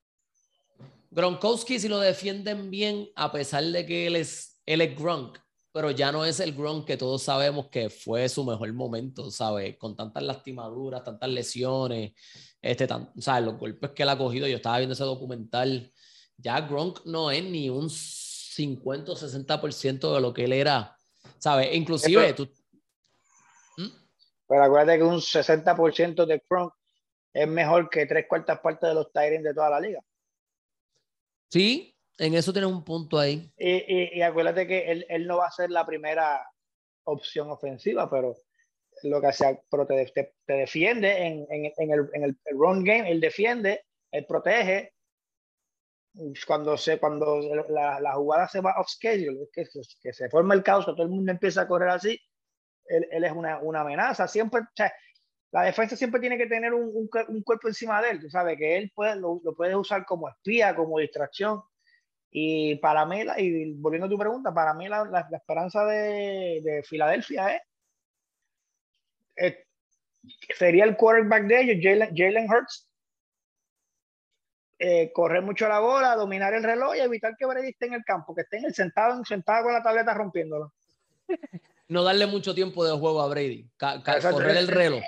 Gronkowski, si lo defienden bien, a pesar de que él es, él es Gronk, pero ya no es el Gronk que todos sabemos que fue su mejor momento, ¿sabes? Con tantas lastimaduras, tantas lesiones, este, tan, ¿sabes? Los golpes que él ha cogido, yo estaba viendo ese documental, ya Gronk no es ni un 50 o 60% de lo que él era, ¿sabes? Inclusive tú... ¿Mm? Pero acuérdate que un 60% de Gronk es mejor que tres cuartas partes de los Tyrants de toda la liga. Sí, en eso tienes un punto ahí. Y, y, y acuérdate que él, él, no va a ser la primera opción ofensiva, pero lo que hace, pero te, te, te defiende en, en, en, el, en el, run game, él defiende, él protege. Cuando, se, cuando la, la jugada se va off schedule, que, que se forma el caos, todo el mundo empieza a correr así, él, él es una, una, amenaza. Siempre, o sea, la defensa siempre tiene que tener un, un, un, cuerpo encima de él, tú sabes, que él puede, lo, lo puede usar como espía, como distracción y para mí, y volviendo a tu pregunta, para mí la, la, la esperanza de, de, Filadelfia es, es, sería el quarterback de ellos, Jalen, Jalen Hurts, eh, correr mucho la bola, dominar el reloj y evitar que Brady esté en el campo, que esté en el sentado, sentado con la tableta rompiéndolo. No darle mucho tiempo de juego a Brady, ca, ca, correr el reloj.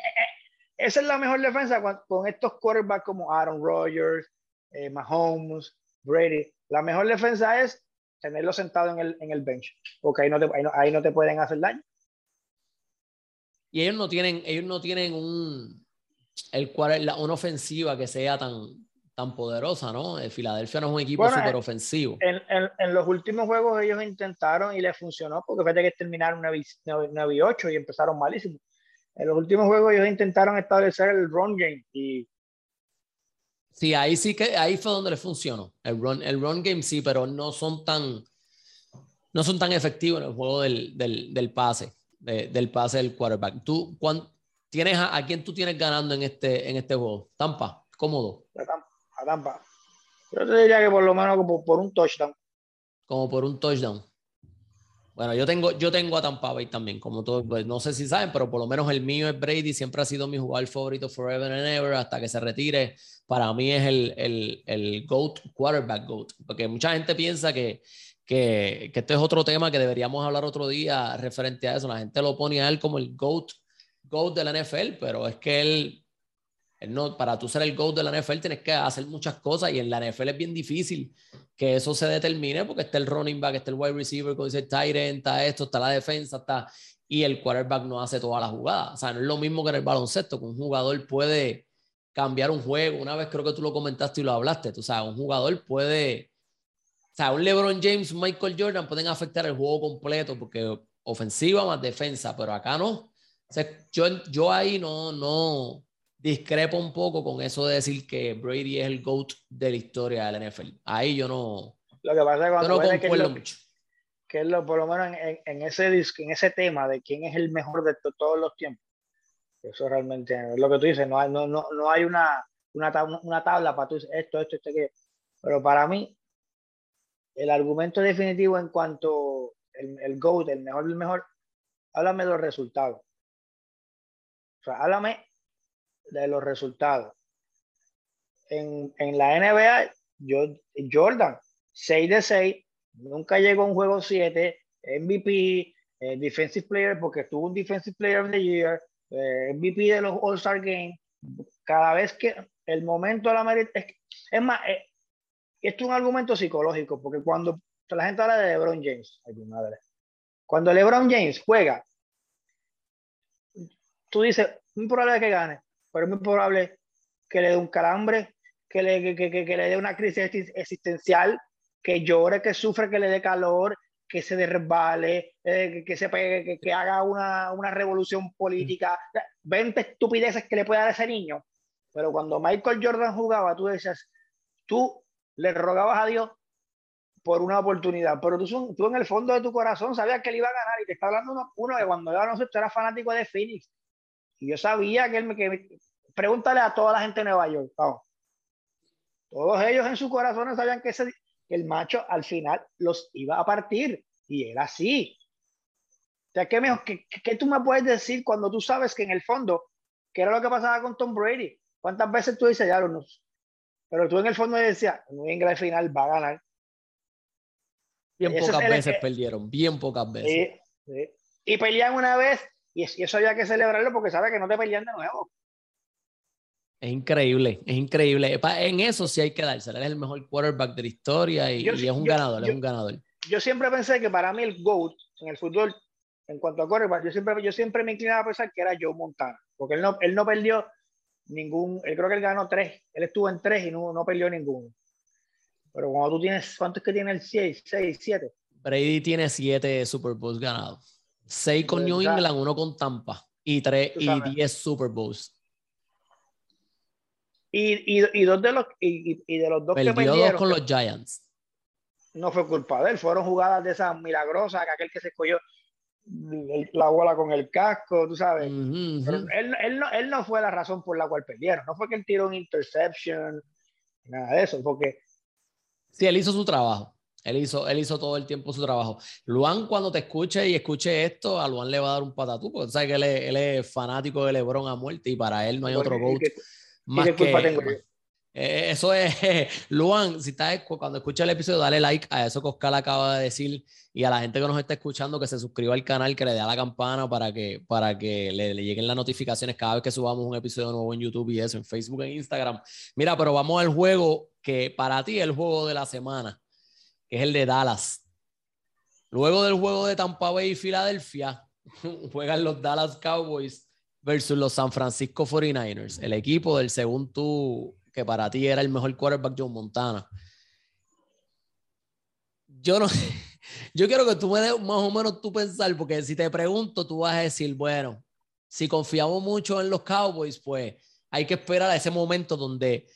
Esa es la mejor defensa con, con estos quarterbacks como Aaron Rodgers, eh, Mahomes, Brady la mejor defensa es tenerlo sentado en el, en el bench, porque ahí no, te, ahí, no, ahí no te pueden hacer daño. Y ellos no tienen, ellos no tienen un, el cual, la, una ofensiva que sea tan, tan poderosa, ¿no? El Filadelfia no es un equipo bueno, súper ofensivo. En, en, en, los últimos juegos ellos intentaron y les funcionó, porque fíjate que terminaron 9, 9 y 8 y empezaron malísimo. En los últimos juegos ellos intentaron establecer el run game y Sí, ahí sí que ahí fue donde le funcionó. El run, el run game sí, pero no son tan no son tan efectivos en el juego del, del, del pase, de, del pase del quarterback. ¿Tú cuán, tienes a, a, quién tú tienes ganando en este, en este juego? Tampa, cómodo. A Tampa, a Tampa. Yo te diría que por lo menos como por un touchdown. Como por un touchdown. Bueno, yo tengo, yo tengo a Tampa Bay también, como todos, pues, no sé si saben, pero por lo menos el mío es Brady, siempre ha sido mi jugador favorito forever and ever, hasta que se retire. Para mí es el, el, el GOAT, quarterback GOAT, porque mucha gente piensa que, que, que este es otro tema que deberíamos hablar otro día referente a eso. La gente lo pone a él como el GOAT, GOAT de la NFL, pero es que él no, para tú ser el GOAT de la NFL tienes que hacer muchas cosas y en la NFL es bien difícil que eso se determine porque está el running back, está el wide receiver, como dice el tight end, está esto, está la defensa, está y el quarterback no hace toda la jugada. O sea, no es lo mismo que en el baloncesto, que un jugador puede cambiar un juego. Una vez creo que tú lo comentaste y lo hablaste. Tú sabes, un jugador puede, o sea, un LeBron James, Michael Jordan pueden afectar el juego completo porque ofensiva más defensa, pero acá no. O sea, yo, yo ahí no, no, discrepo un poco con eso de decir que Brady es el GOAT de la historia de la NFL. Ahí yo no. Lo que pasa es cuando no concuerdo que lo, mucho. Que es lo, por lo menos en, en, ese, en ese tema de quién es el mejor de todos los tiempos. Eso realmente es lo que tú dices. No hay, no, no, no hay una, una, tabla, una tabla para tú esto, esto, esto, que. Pero para mí, el argumento definitivo en cuanto el, el GOAT, el mejor del mejor, háblame de los resultados. O sea, háblame de los resultados. En, en la NBA, Jordan, 6 de 6, nunca llegó a un juego 7, MVP, eh, defensive player, porque tuvo un defensive player of the year, eh, MVP de los All-Star Games. Cada vez que el momento de la merit es, es más, eh, esto es un argumento psicológico, porque cuando la gente habla de LeBron James, ay, madre, cuando LeBron James juega, tú dices, muy probable que gane, pero es muy probable que le dé un calambre, que le, que, que, que le dé una crisis existencial, que llore, que sufre, que le dé calor, que se derribale, eh, que, se pegue, que, haga una, una, revolución política. 20 estupideces que le puede dar a ese niño. Pero cuando Michael Jordan jugaba, tú decías, tú le rogabas a Dios por una oportunidad, pero tú, tú en el fondo de tu corazón sabías que él iba a ganar y te está hablando uno, uno que cuando iba a nosotros era fanático de Phoenix. Y yo sabía que él me... Que, pregúntale a toda la gente de Nueva York. Todos ellos en su corazón sabían que ese, el macho al final los iba a partir. Y era así. O sea, ¿qué, mejor, qué, qué tú me puedes decir cuando tú sabes que en el fondo, qué era lo que pasaba con Tom Brady? ¿Cuántas veces tú dices, ya no? Pero tú en el fondo decías, New England final va a ganar. Bien pocas veces perdieron, bien pocas veces. Y pelean una vez, y eso había que celebrarlo porque sabe que no te pelean de nuevo. Es increíble, es increíble. En eso sí hay que darse. Él es el mejor quarterback de la historia y, es un ganador, es un ganador. Yo siempre pensé que para mí el GOAT en el fútbol, en cuanto a quarterback, yo siempre, yo siempre me inclinaba a pensar que era Joe Montana, porque él no, él no perdió ningún, él creo que él ganó tres, él estuvo en tres y no, no perdió ninguno. Pero cuando tú tienes, ¿cuánto es que tiene el 6, 6, 7? Brady tiene siete Super Bowls ganados. Seis con New England, uno con Tampa y tres y diez Super Bowls. Y, y, y, dos de los, y, y de los dos Perdió que perdieron, dos con los Giants. No fue culpa de él, fueron jugadas de esas milagrosas, que aquel que se escogió la bola con el casco, tú sabes. Pero él, él, no, él no fue la razón por la cual perdieron. No fue que él tiró un interception, nada de eso, porque... Sí, él hizo su trabajo. Él hizo, él hizo todo el tiempo su trabajo. Luan, cuando te escuche y escuche esto, a Luan le va a dar un patatú, porque sabes que él es, él es fanático de LeBron a muerte y para él no hay otro GOAT más que, eh, eso es, Luan, si estás cuando escucha el episodio, dale like a eso que Oscar acaba de decir y a la gente que nos está escuchando que se suscriba al canal, que le dé a la campana para que, para que le, lleguen las notificaciones cada vez que subamos un episodio nuevo en YouTube y eso, en Facebook, en Instagram. Mira, pero vamos al juego que para ti es el juego de la semana, que es el de Dallas. Luego del juego de Tampa Bay y Filadelfia, juegan los Dallas Cowboys versus los San Francisco 49ers, el equipo del según tú, que para ti era el mejor quarterback, John Montana. Yo no yo quiero que tú me des más o menos tu pensar, porque si te pregunto, tú vas a decir, bueno, si confiamos mucho en los Cowboys, pues hay que esperar a ese momento donde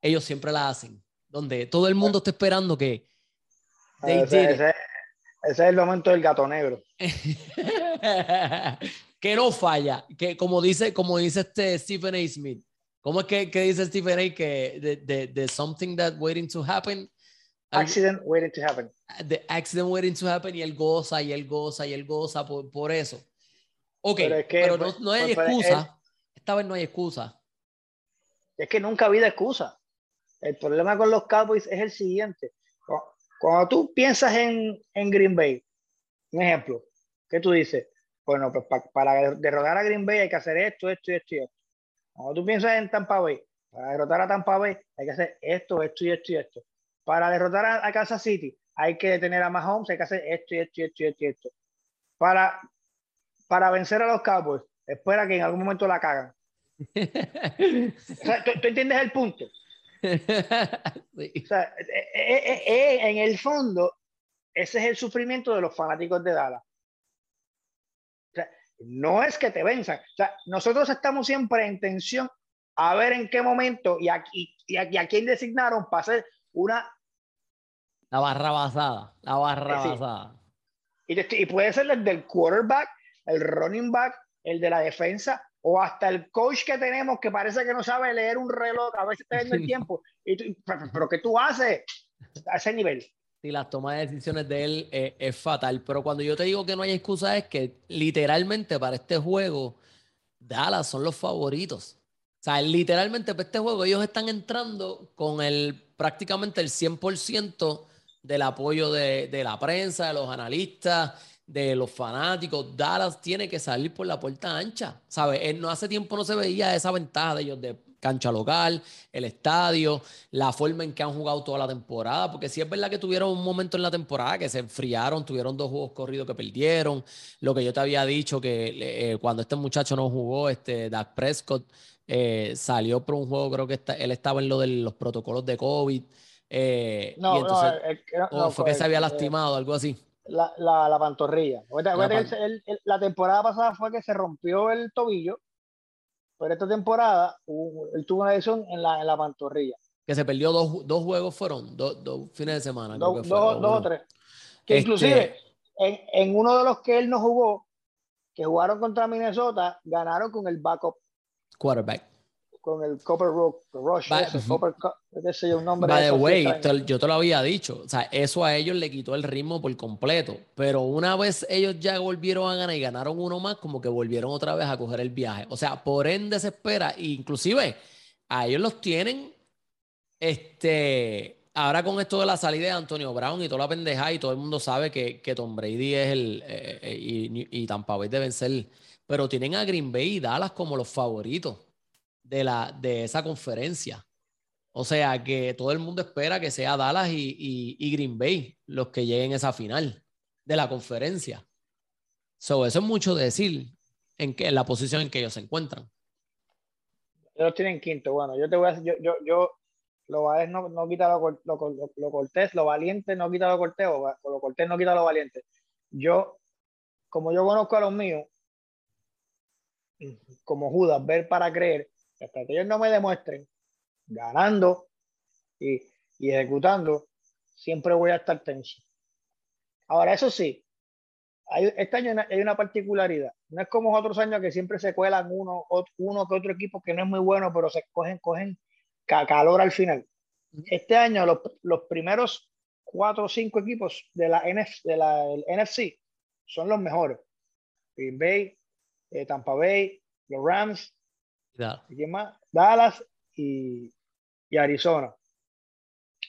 ellos siempre la hacen, donde todo el mundo está esperando que... Ese, ese, es el momento del gato negro. que no falla, que como dice, como dice este Stephen A. Smith, ¿cómo es que, que dice Stephen A. que de, something that waiting to happen? Accident waiting to happen. The accident waiting to happen y él goza y él goza y él goza por, por eso. Ok, pero, no, no, hay excusa. Esta vez no hay excusa. Es que nunca ha habido excusa. El problema con los Cowboys es el siguiente. Cuando tú piensas en, en Green Bay, un ejemplo, ¿qué tú dices? bueno, pues para derrotar a Green Bay hay que hacer esto, esto y esto y esto. Cuando tú piensas en Tampa Bay, para derrotar a Tampa Bay hay que hacer esto, esto y esto y esto. Para derrotar a, Kansas City hay que detener a Mahomes, hay que hacer esto y esto y esto y esto. Y esto. Para, para vencer a los Cowboys, espera que en algún momento la cagan. ¿tú, entiendes el punto? O sea, eh, eh, eh, en el fondo, ese es el sufrimiento de los fanáticos de Dallas no es que te venzan. O sea, nosotros estamos siempre en tensión a ver en qué momento y a, y, a, quién designaron para hacer una... La barra basada, la barra basada. Y, puede ser el del quarterback, el running back, el de la defensa, o hasta el coach que tenemos que parece que no sabe leer un reloj, a veces está viendo el tiempo. Y pero, ¿qué tú haces a ese nivel? Sí, las tomas de decisiones de él eh, es fatal. Pero cuando yo te digo que no hay excusa es que literalmente para este juego, Dallas son los favoritos. O sea, literalmente para este juego ellos están entrando con el prácticamente el 100% del apoyo de, de, la prensa, de los analistas, de los fanáticos. Dallas tiene que salir por la puerta ancha, ¿sabes? No hace tiempo no se veía esa ventaja de ellos de cancha local, el estadio, la forma en que han jugado toda la temporada, porque sí es verdad que tuvieron un momento en la temporada que se enfriaron, tuvieron dos juegos corridos que perdieron, lo que yo te había dicho que eh, cuando este muchacho no jugó, este Dak Prescott eh, salió por un juego, creo que él estaba en lo de los protocolos de COVID. Eh, no, y entonces, no, fue que se había lastimado, algo así. La, la, la pantorrilla. La, temporada pasada fue que se rompió el tobillo, pero esta temporada él tuvo una lesión en la, en la pantorrilla. Que se perdió dos, dos juegos, fueron dos, dos fines de semana. dos, o tres. Que este inclusive en, en uno de los que él no jugó, que jugaron contra Minnesota, ganaron con el backup quarterback con el Copper Rock, Rush, Copper, ese un nombre. By the way, yo te lo había dicho, o sea, eso a ellos le quitó el ritmo por completo, pero una vez ellos ya volvieron a ganar y ganaron uno más, como que volvieron otra vez a coger el viaje. O sea, por ende se espera, inclusive a ellos los tienen, este, ahora con esto de la salida de Antonio Brown y toda la pendeja y todo el mundo sabe que, que Tom Brady es el, eh, eh, y, y Tampa Bay deben ser, pero tienen a Green Bay y Dallas como los favoritos de, la, de esa conferencia. O sea que todo el mundo espera que sea Dallas y, Green Bay los que lleguen a esa final de la conferencia. So, eso es mucho decir en, que, la posición en que ellos se encuentran. Ellos tienen quinto. Bueno, yo te voy a yo, yo, yo lo valiente no, no quita lo, lo, lo, cortés, lo valiente no quita lo cortés, o lo cortés no quita lo valiente. Yo, como yo conozco a los míos, como Judas, ver para creer, hasta que ellos no me demuestren ganando y, ejecutando, siempre voy a estar tenso. Ahora, eso sí, hay, este año hay una particularidad. No es como otros años que siempre se cuelan uno, uno que otro equipo que no es muy bueno, pero se cogen, cogen calor al final. Este año los, los primeros cuatro o cinco equipos de la, NF, de la NFC son los mejores. Green Bay, eh, Tampa Bay, los Rams, Dallas y, Arizona.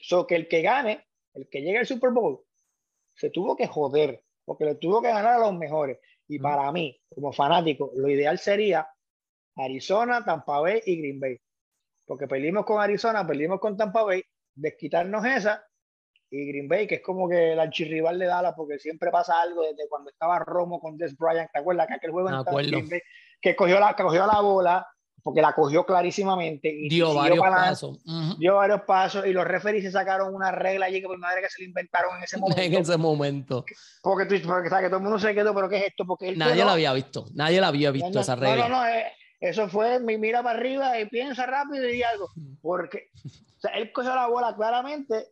So que el que gane, el que llegue al Super Bowl, se tuvo que joder, porque le tuvo que ganar a los mejores. Y para mí, como fanático, lo ideal sería Arizona, Tampa Bay y Green Bay. Porque perdimos con Arizona, perdimos con Tampa Bay, desquitarnos esa y Green Bay, que es como que el archirrival de Dallas, porque siempre pasa algo desde cuando estaba Romo con Des Bryant, ¿te acuerdas? Que aquel juego en Green Bay, que cogió la, que cogió la bola, porque la cogió clarísimamente. Y dio varios pasos. Dio varios pasos y los referees se sacaron una regla allí que por madre que se le inventaron en ese momento. en ese momento. Porque, tú, porque ¿sabes? que todo el mundo se quedó, pero ¿qué es esto? Porque nadie lo había visto, nadie la había visto esa regla. No, no, no, eh, eso fue, mira para arriba y piensa rápido y di algo. Porque o sea, él cogió la bola claramente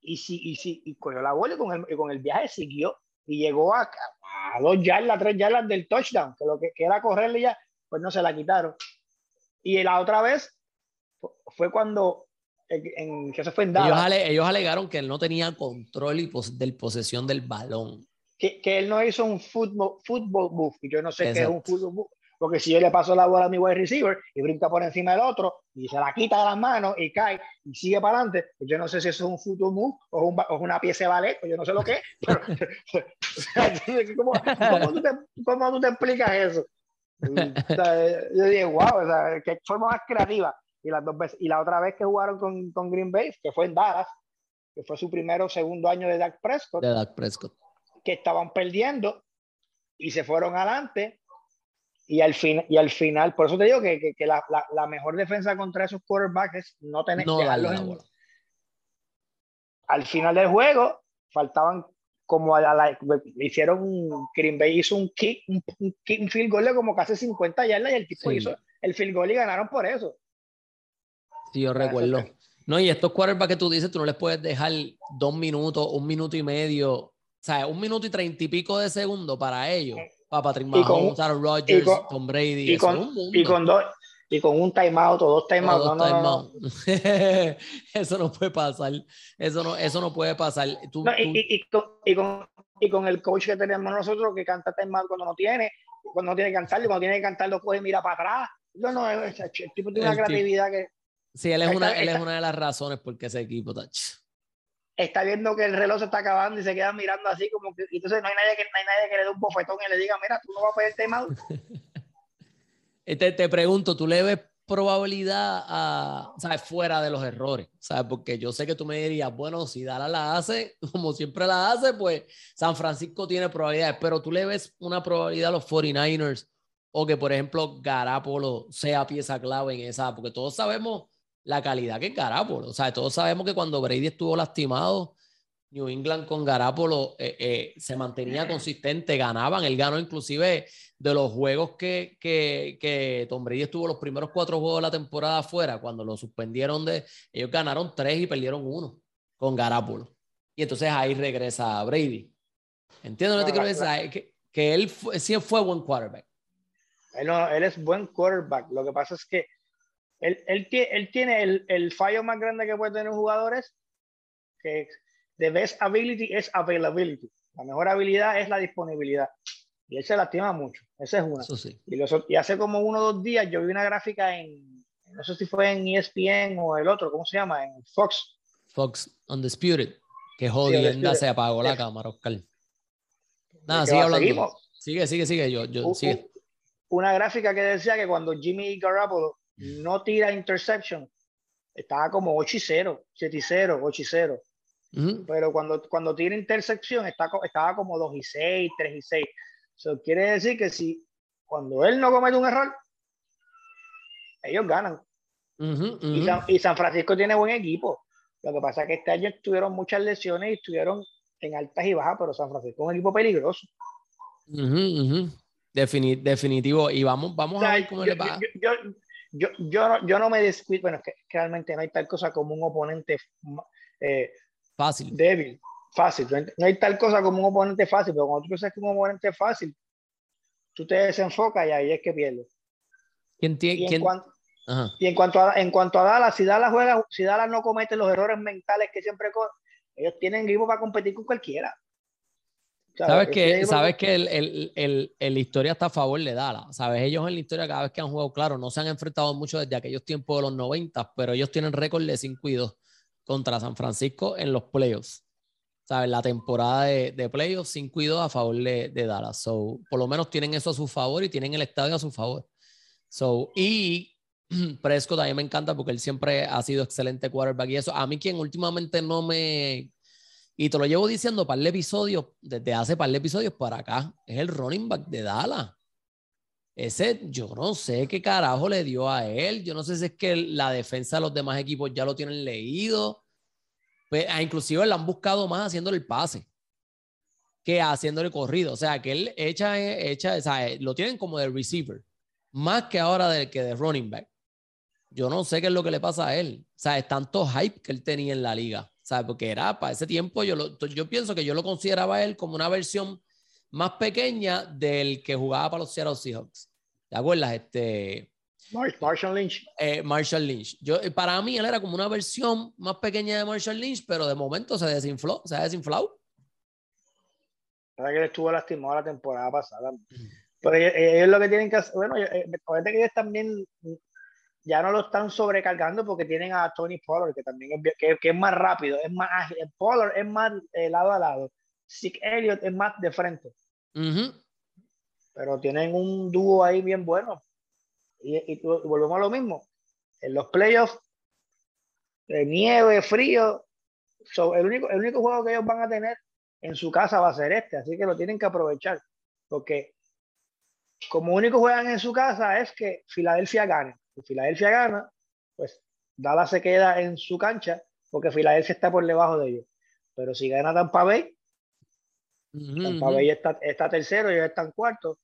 y, sí, y, sí, y cogió la bola y con el, con el viaje siguió y llegó a, a dos yardas, tres yardas del touchdown, que lo que, que era correrle ya, pues no se la quitaron. Y la otra vez fue cuando, en, que se fue en Dallas. Ellos, alegaron que él no tenía control y del posesión del balón. Que, que, él no hizo un fútbol, fútbol move. Y yo no sé qué es un fútbol move. Porque si yo le paso la bola a mi wide receiver y brinca por encima del otro y se la quita de las manos y cae y sigue para adelante, pues yo no sé si eso es un fútbol move o, un, o una pieza de ballet, pues yo no sé lo que es. ¿cómo, cómo, tú te, ¿Cómo tú te explicas eso? Yo dije, wow, o sea, que forma más creativa. Y, las dos veces, y la otra vez que jugaron con, con Green Bay, que fue en Dallas, que fue su primero o segundo año de Dak Prescott, de Dak Prescott, que estaban perdiendo y se fueron adelante. Y al, fin, y al final, por eso te digo que, que, la, la, mejor defensa contra esos quarterbacks es no tener no Al final del juego, faltaban como a la, hicieron un, Green Bay hizo un kick, un, un, field goal de como casi 50 yardas y el tipo hizo el field goal y ganaron por eso. Sí, yo recuerdo. No, y estos quarterbacks que tú dices, tú no les puedes dejar dos minutos, un minuto y medio, o sea, un minuto y treinta y pico de segundo para ellos, para Patrick Mahomes, Aaron Rodgers, Tom Brady. Y con, y con dos, y con un timeout o dos timeouts. No, no, no, eso no puede pasar. Eso no, eso no puede pasar. Tú, y, y, con, y, con, y, con, el coach que tenemos nosotros que canta timeout cuando no tiene, cuando no tiene que cantarlo, cuando tiene que cantarlo, coge y mira para atrás. No, no, el tipo tiene una creatividad que. Sí, él es una, él es una de las razones por qué ese equipo está. está viendo que el reloj se está acabando y se queda mirando así como que, entonces no hay nadie que, no hay nadie que le dé un bofetón y le diga, mira, tú no vas a pedir tema. te, te pregunto, ¿tú le ves probabilidad a, ¿sabes? fuera de los errores, ¿sabes? Porque yo sé que tú me dirías, bueno, si Dallas la hace, como siempre la hace, pues San Francisco tiene probabilidades, pero tú le ves una probabilidad a los 49ers o que, por ejemplo, Garapolo sea pieza clave en esa, porque todos sabemos la calidad que es Garapolo, o sea, todos sabemos que cuando Brady estuvo lastimado, New England con Garapolo eh, eh, se mantenía consistente, ganaban, él ganó inclusive de los juegos que, que, que, Tom Brady estuvo los primeros cuatro juegos de la temporada afuera, cuando lo suspendieron de, ellos ganaron tres y perdieron uno con Garapolo. Y entonces ahí regresa Brady. Entiendo lo que quiero decir, que, que él fue, sí fue buen quarterback. Él, él es buen quarterback, lo que pasa es que él, él, él tiene el, el fallo más grande que puede tener un jugador es que the best ability es availability. La mejor habilidad es la disponibilidad. Y él se lastima mucho. Esa es una. y, hace como uno o dos días yo vi una gráfica en, no sé si fue en ESPN o el otro, ¿cómo se llama? En Fox. Fox Undisputed. Que jodienda se apagó la cámara, Oscar. Nada, sigue hablando. Sigue, sigue, sigue. Yo, yo, sigue. Una gráfica que decía que cuando Jimmy Garoppolo no tira interception, estaba como 8 y 0, 7 y 0, 8 y 0. Pero cuando, cuando tiene intersección está, estaba como 2 y 6, 3 y 6. Eso quiere decir que si cuando él no comete un error, ellos ganan. Y, San, Francisco tiene buen equipo. Lo que pasa es que este año tuvieron muchas lesiones y estuvieron en altas y bajas, pero San Francisco es un equipo peligroso. definitivo. Y vamos, vamos a ver cómo yo, le va. Yo, yo, yo, no, yo no me descuido. Bueno, es que realmente no hay tal cosa como un oponente eh, Fácil. Débil, fácil. No hay tal cosa como un oponente fácil, pero cuando tú piensas que un oponente fácil, tú te desenfocas y ahí es que pierdes. ¿Quién y, en cuanto, y en cuanto a en cuanto a Dallas, si Dallas juega, si Dallas no comete los errores mentales que siempre ellos tienen equipo para competir con cualquiera. Sabes que, sabes que el, el, el, el, historia está a favor de Dallas. Sabes, ellos en la historia cada vez que han jugado, claro, no se han enfrentado mucho desde aquellos tiempos de los 90, pero ellos tienen récord de 5 y 2 contra San Francisco en los playoffs. ¿Sabes? La temporada de, de playoffs 5 y 2 a favor de, de, Dallas. So, por lo menos tienen eso a su favor y tienen el estadio a su favor. So, y Prescott también me encanta porque él siempre ha sido excelente quarterback y eso. A mí quien últimamente no me... Y te lo llevo diciendo para el episodio, desde hace par de episodios para acá, es el running back de Dallas. Ese, yo no sé qué carajo le dio a él. Yo no sé si es que la defensa de los demás equipos ya lo tienen leído. Pues, ah, inclusive le han buscado más haciéndole el pase que haciéndole corrido. O sea, que él echa, echa, o sea, lo tienen como de receiver, más que ahora de, que de running back. Yo no sé qué es lo que le pasa a él. O sea, es tanto hype que él tenía en la liga. O porque era para ese tiempo, yo, lo, yo pienso que yo lo consideraba él como una versión más pequeña del que jugaba para los Seattle Seahawks. ¿Te acuerdas? Este, Marshall Lynch. Eh, Marshall Lynch. Yo, eh, para mí él era como una versión más pequeña de Marshall Lynch, pero de momento se desinfló, se ha desinflado. Para que él estuvo lastimado la temporada pasada. Pero ellos, lo que tienen que hacer, bueno, eh, que ellos también ya no lo están sobrecargando porque tienen a Tony Pollard, que también es, que, es más rápido, es más ágil. Pollard es más lado a lado. Sick Elliott es más de frente. Pero tienen un dúo ahí bien bueno. Y, volvemos a lo mismo. En los playoffs, de nieve, frío, el, único, el único juego que ellos van a tener en su casa va a ser este. Así que lo tienen que aprovechar. Porque como único juegan en su casa es que Filadelfia gane. Si Filadelfia gana, pues Dallas se queda en su cancha porque Filadelfia está por debajo de ellos. Pero si gana Tampa Bay, Tampa Bay está, está tercero ellos están cuarto.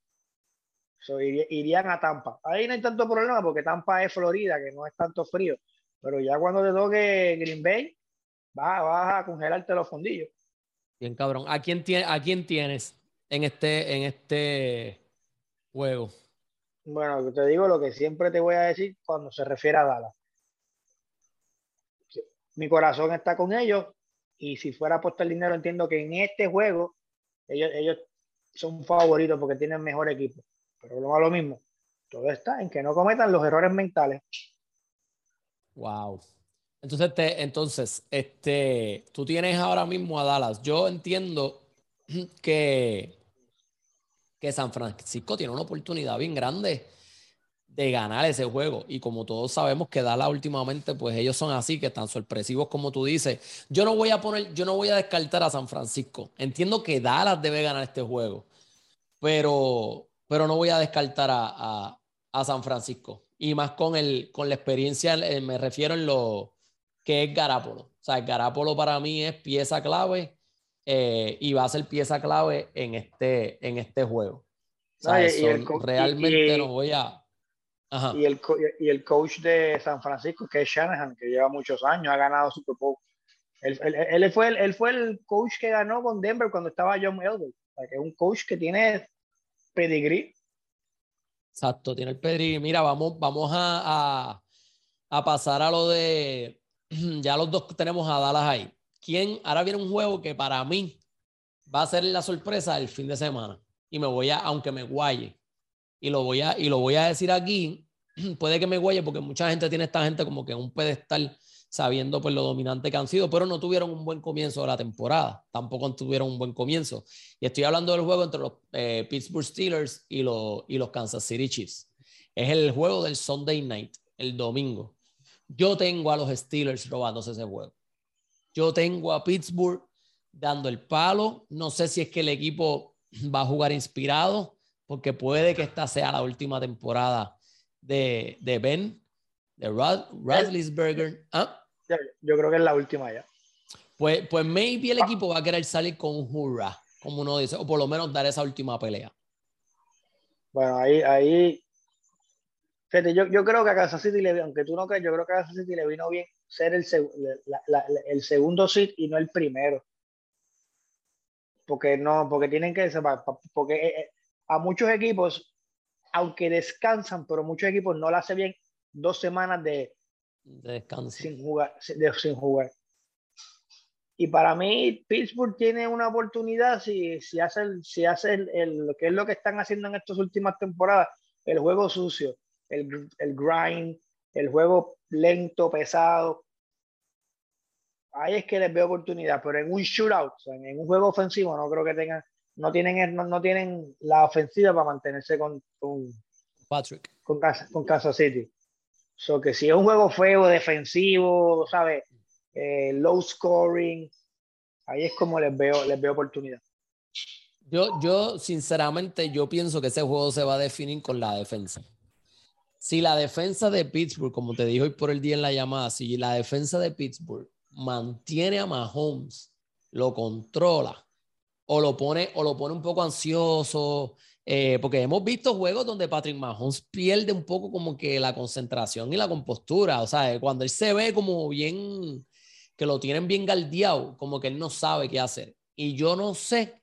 irían a Tampa. Ahí no hay tanto problema porque Tampa es Florida, que no es tanto frío. Pero ya cuando te toque Green Bay, vas, vas a congelarte los fondillos. Bien, cabrón. ¿A quién, tiene, ¿A quién tienes en este, en este juego? Bueno, te digo lo que siempre te voy a decir cuando se refiere a Dallas. Mi corazón está con ellos y si fuera a apostar dinero entiendo que en este juego ellos, ellos son favoritos porque tienen mejor equipo. Pero lo, lo mismo, todo está en que no cometan los errores mentales. Wow. Entonces, entonces, este, tú tienes ahora mismo a Dallas. Yo entiendo que, que San Francisco tiene una oportunidad bien grande de ganar ese juego. Y como todos sabemos que Dallas últimamente, pues ellos son así, que están sorpresivos como tú dices. Yo no voy a poner, yo no voy a descartar a San Francisco. Entiendo que Dallas debe ganar este juego, pero, pero no voy a descartar a, a, San Francisco. Y más con, el, con la experiencia, eh, me refiero en lo que es Garapolo. O sea, Garapolo para mí es pieza clave eh, y va a ser pieza clave en este, en este juego. realmente no voy a y el, y el coach de San Francisco, que es Shanahan, que lleva muchos años, ha ganado Super Bowl. Él, él, fue, el, él fue el coach que ganó con Denver cuando estaba John Elway. que es un coach que tiene pedigree. Exacto, tiene el pedigree. Mira, vamos, vamos a, a, a pasar a lo de. Ya los dos tenemos a Dallas ahí. ¿Quién? Ahora viene un juego que para mí va a ser la sorpresa del fin de semana. Y me voy a, aunque me guaye, y lo voy a, y lo voy a decir aquí, puede que me huelle porque mucha gente tiene esta gente como que en un pedestal sabiendo pues lo dominante que han sido, pero no tuvieron un buen comienzo de la temporada, tampoco tuvieron un buen comienzo. Y estoy hablando del juego entre los eh, Pittsburgh Steelers y los, y los Kansas City Chiefs. Es el juego del Sunday Night, el domingo. Yo tengo a los Steelers robándose ese juego. Yo tengo a Pittsburgh dando el palo. No sé si es que el equipo va a jugar inspirado porque puede que esta sea la última temporada de, de Ben, de Rod. ¿Ah? Yo creo que es la última ya. Pues, pues maybe el equipo va a querer salir con un hurra, como uno dice, o por lo menos dar esa última pelea. Bueno, ahí, ahí, fíjate, yo, yo creo que a Kansas City, le, aunque tú no creas, yo creo que a Kansas City le vino bien ser el, el segundo sit y no el primero. Porque no, porque tienen que, porque eh, eh, a muchos equipos, aunque descansan, pero muchos equipos no lo hacen bien dos semanas de, descanso. Sin jugar, sin jugar. Y para mí, Pittsburgh tiene una oportunidad si, si hace, si hace el, lo que es lo que están haciendo en estas últimas temporadas, el juego sucio, el, el grind, el juego lento, pesado. Ahí es que les veo oportunidad, pero en un shootout, en un juego ofensivo, no creo que tengan no tienen, no, tienen la ofensiva para mantenerse con, con Patrick. Con, con Kansas City. So que si es un juego feo, defensivo, ¿sabes? Eh, low scoring, ahí es como les veo, les veo oportunidad. Yo, yo, sinceramente, yo pienso que ese juego se va a definir con la defensa. Si la defensa de Pittsburgh, como te dijo hoy por el día en la llamada, si la defensa de Pittsburgh mantiene a Mahomes, lo controla, o lo pone, o lo pone un poco ansioso, eh, porque hemos visto juegos donde Patrick Mahomes pierde un poco como que la concentración y la compostura, o sea, cuando él se ve como bien, que lo tienen bien galdeado, como que él no sabe qué hacer. Y yo no sé,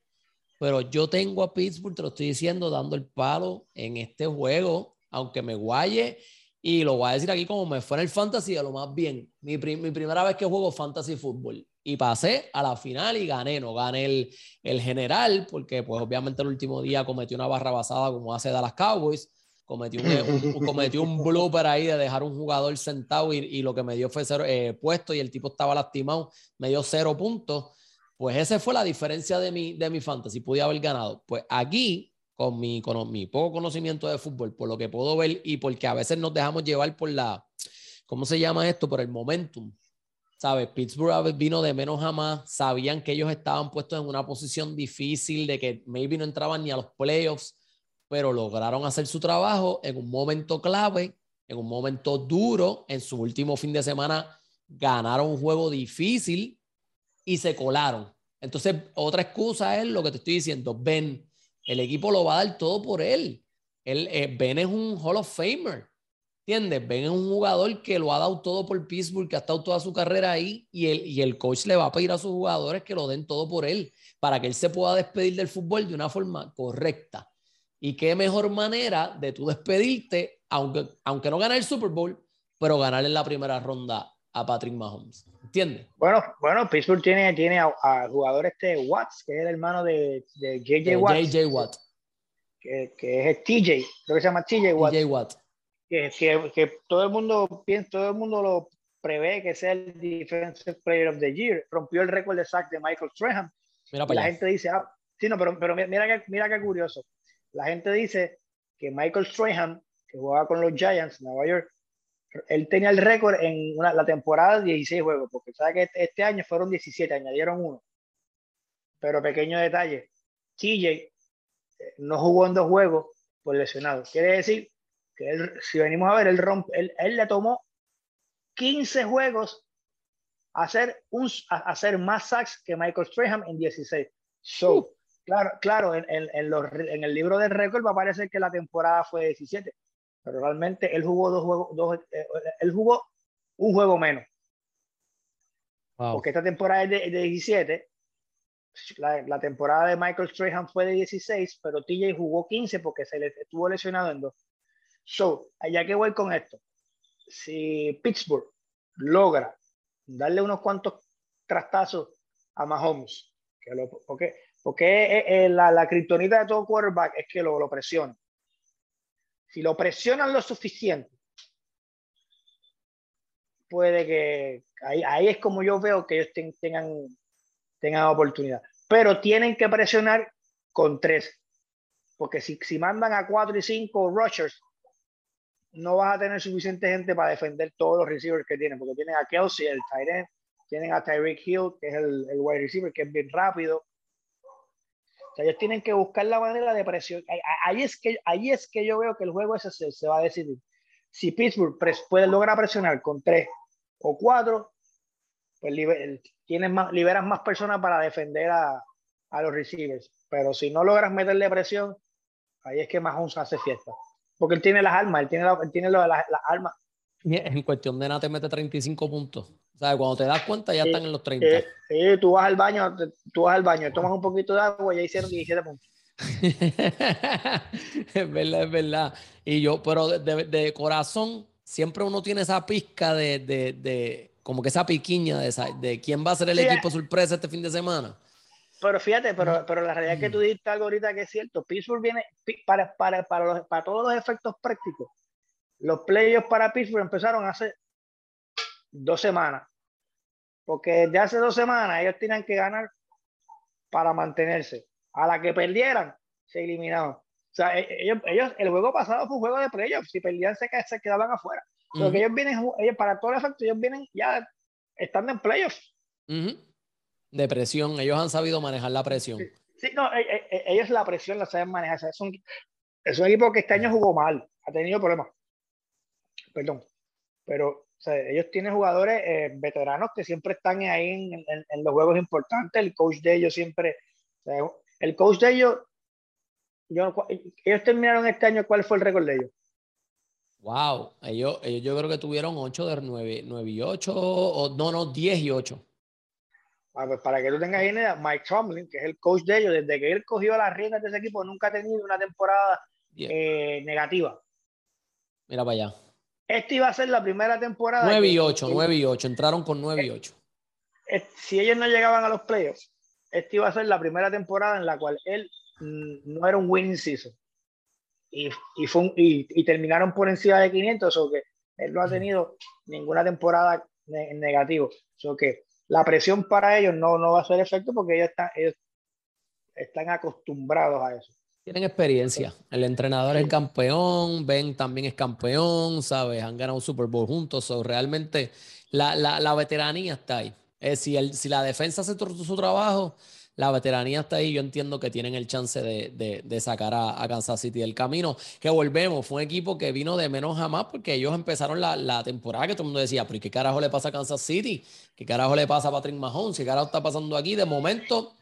pero yo tengo a Pittsburgh, te lo estoy diciendo, dando el palo en este juego, aunque me guaye, y lo voy a decir aquí como me fue en el fantasy, a lo más bien, mi, mi primera vez que juego fantasy fútbol y pasé a la final y gané, no gané el, el general, porque pues obviamente el último día cometí una barra basada como hace Dallas Cowboys, cometí un, un, un blooper ahí de dejar un jugador sentado y, y lo que me dio fue cero, eh, puesto y el tipo estaba lastimado, me dio cero puntos, pues esa fue la diferencia de mi, de mi fantasy, pude haber ganado. Pues aquí, con mi, con mi poco conocimiento de fútbol, por lo que puedo ver y porque a veces nos dejamos llevar por la, ¿cómo se llama esto? Por el momentum ¿sabes? Pittsburgh vino de menos a más, sabían que ellos estaban puestos en una posición difícil, de que maybe no entraban ni a los playoffs, pero lograron hacer su trabajo en un momento clave, en un momento duro, en su último fin de semana ganaron un juego difícil y se colaron. Entonces, otra excusa es lo que te estoy diciendo, Ben, el equipo lo va a dar todo por él. él eh, ben es un Hall of Famer. ¿Entiendes? Ven a un jugador que lo ha dado todo por Pittsburgh, que ha estado toda su carrera ahí y el, y el coach le va a pedir a sus jugadores que lo den todo por él para que él se pueda despedir del fútbol de una forma correcta. Y qué mejor manera de tú despedirte, aunque, aunque no gane el Super Bowl, pero ganar en la primera ronda a Patrick Mahomes. ¿Entiendes? Bueno, bueno, Pittsburgh tiene, tiene a, jugador este Watts, que es el hermano de, de JJ Watts. JJ Watt. Que, que, es TJ, creo que se llama TJ Watts. TJ Watt que, que, todo el mundo piensa, todo el mundo lo prevé que sea el Defensive Player of the Year. Rompió el récord de sack de Michael Strahan. Mira la gente dice, ah, sí, no, pero, pero mira, que, mira qué curioso. La gente dice que Michael Strahan, que jugaba con los Giants, Nueva York, él tenía el récord en la temporada de 16 juegos, porque sabe que este, este, año fueron 17, añadieron uno. Pero pequeño detalle, TJ eh, no jugó en dos juegos por lesionado. Quiere decir que él, si venimos a ver, él, rompe, él, le tomó 15 juegos a hacer, un, hacer más sacks que Michael Strahan en 16. So, claro, claro en, en, los, en el libro de récord va a aparecer que la temporada fue 17 pero realmente él jugó dos juegos, dos, eh, él jugó un juego menos. Porque esta temporada es de, 17, la, la, temporada de Michael Strahan fue de 16, pero TJ jugó 15 porque se le estuvo lesionado en dos. So, allá que voy con esto. Si Pittsburgh logra darle unos cuantos trastazos a Mahomes, que lo, porque, porque la, la kriptonita de todo quarterback es que lo, lo presiona. Si lo presionan lo suficiente, puede que ahí, es como yo veo que ellos tengan, tengan oportunidad. Pero tienen que presionar con tres. Porque si, si mandan a cuatro y cinco rushers, no vas a tener suficiente gente para defender todos los receivers que tienen. Porque tienen a Kelsey, el tight tienen a Tyreek Hill, que es el, el wide receiver, que es bien rápido. O sea, ellos tienen que buscar la manera de presión. Ahí es que, ahí es que yo veo que el juego ese se, va a decidir. Si Pittsburgh puede lograr presionar con tres o cuatro, pues tienes más, liberas más personas para defender a, a, los receivers. Pero si no logras meterle presión, ahí es que Mahomes hace fiesta. Porque él tiene las armas, él tiene, él tiene las, las armas. En cuestión de nada te mete 35 puntos sea, cuando te das cuenta ya están en los 30. Sí, tú vas al baño, tú vas al baño, tomas un poquito de agua y ya hicieron 17 puntos. es verdad, es verdad. Y yo, pero de, corazón, siempre uno tiene esa pizca de, de, como que esa piquiña de, de quién va a ser el equipo eh. sorpresa este fin de semana. Pero fíjate, pero, pero la realidad es que tú dijiste algo ahorita que es cierto. Pittsburgh viene para, para, para, los, para todos los efectos prácticos. Los playoffs para Pittsburgh empezaron hace dos semanas. Porque desde hace dos semanas ellos tenían que ganar para mantenerse. A la que perdieran, se eliminaban. O sea, e, ellos, ellos, el juego pasado fue un juego de playoffs. Si perdían, se, se quedaban afuera. Porque ellos vienen, ellos, para todo el efecto, ellos vienen ya estando en playoffs. De presión, ellos han sabido manejar la presión. Sí, no, e, e, ellos la presión la saben manejar. es, un, es un equipo que este año jugó mal, ha tenido problemas. Perdón. Pero ellos tienen jugadores eh, veteranos que siempre están ahí en, los juegos importantes. El coach de ellos siempre, el coach de ellos, ellos terminaron este año, ¿cuál fue el récord de ellos? Wow, ellos, ellos yo creo que tuvieron 8 de 9, 9 y 8, o no, no, 10 y 8. Ah, pues para que tú tengas idea, Mike Tomlin, que es el coach de ellos, desde que él cogió las riendas de ese equipo, nunca ha tenido una temporada eh, negativa. Mira para allá. Esta iba a ser la primera temporada. 9 y 8, 9 y 8. Entraron con 9 y 8. Si ellos no llegaban a los playoffs, esta iba a ser la primera temporada en la cual él mm, no era un winning season. Y, y, fue y, terminaron por encima de 500, o que él no ha tenido ninguna temporada en negativo. O que la presión para ellos no, no va a ser efecto porque ellos están, ellos están acostumbrados a eso. Tienen experiencia. El entrenador es campeón, Ben también es campeón, ¿sabes? Han ganado un Super Bowl juntos. So, realmente la, la, la, veteranía está ahí. Eh, si, el, si la defensa hace su, trabajo, la veteranía está ahí. Yo entiendo que tienen el chance de, de, de sacar a, a, Kansas City del camino. Que volvemos, fue un equipo que vino de menos a más porque ellos empezaron la, la temporada que todo el mundo decía, pero qué carajo le pasa a Kansas City? ¿Qué carajo le pasa a Patrick Mahomes? ¿Qué carajo está pasando aquí? De momento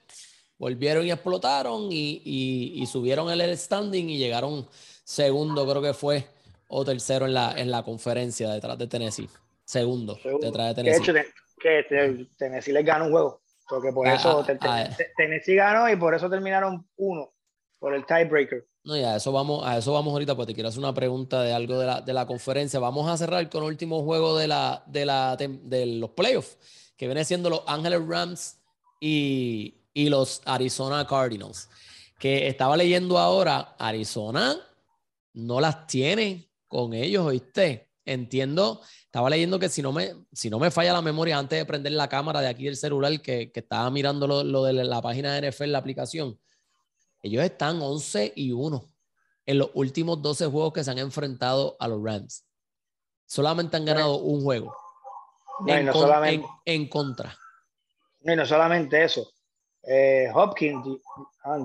volvieron y explotaron y, subieron el standing y llegaron segundo, creo que fue, o tercero en la, en la conferencia detrás de Tennessee. Segundo, detrás de Tennessee. Que, Tennessee les ganó un juego. Porque por ah, eso ah, ah. Tennessee ganó y por eso terminaron uno, por el tiebreaker. No, ya, eso vamos, a eso vamos ahorita, porque te quiero hacer una pregunta de algo de la, de la conferencia. Vamos a cerrar con el último juego de, la, de, la, de los playoffs, que viene siendo los Ángeles Rams y, y los Arizona Cardinals. Que estaba leyendo ahora, Arizona no las tiene con ellos, ¿oíste? Entiendo, estaba leyendo que si no me, si no me falla la memoria antes de prender la cámara de aquí del celular que, que estaba mirando lo, lo, de la página de NFL, la aplicación, ellos están 11 y 1 en los últimos 12 juegos que se han enfrentado a los Rams. Solamente han ganado un juego. en, no solamente, en, contra. No, y no solamente eso. Eh, Hopkins,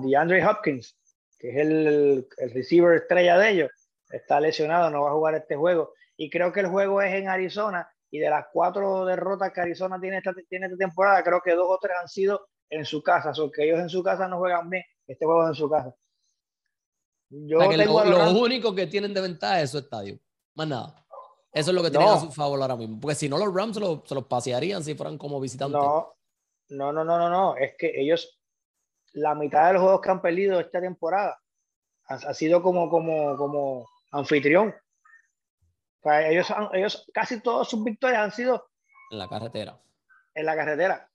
DeAndre Hopkins, que es el, el receiver estrella de ellos, está lesionado, no va a jugar este juego. Y creo que el juego es en Arizona. Y de las cuatro derrotas que Arizona tiene esta, tiene esta temporada, creo que dos o tres han sido en su casa. O que ellos en su casa no juegan bien. Este juego es en su casa. Yo lo, único que tienen de ventaja es su estadio. Más nada. Eso es lo que tienen a su favor ahora mismo. Porque si no, los Rams se los pasearían si fueran como visitantes. No, no, no, no, no, no. Es que ellos, la mitad de los juegos que han perdido esta temporada ha, sido como, como, como anfitrión. Ellos, ellos, casi todas sus victorias han sido en la carretera. En la carretera.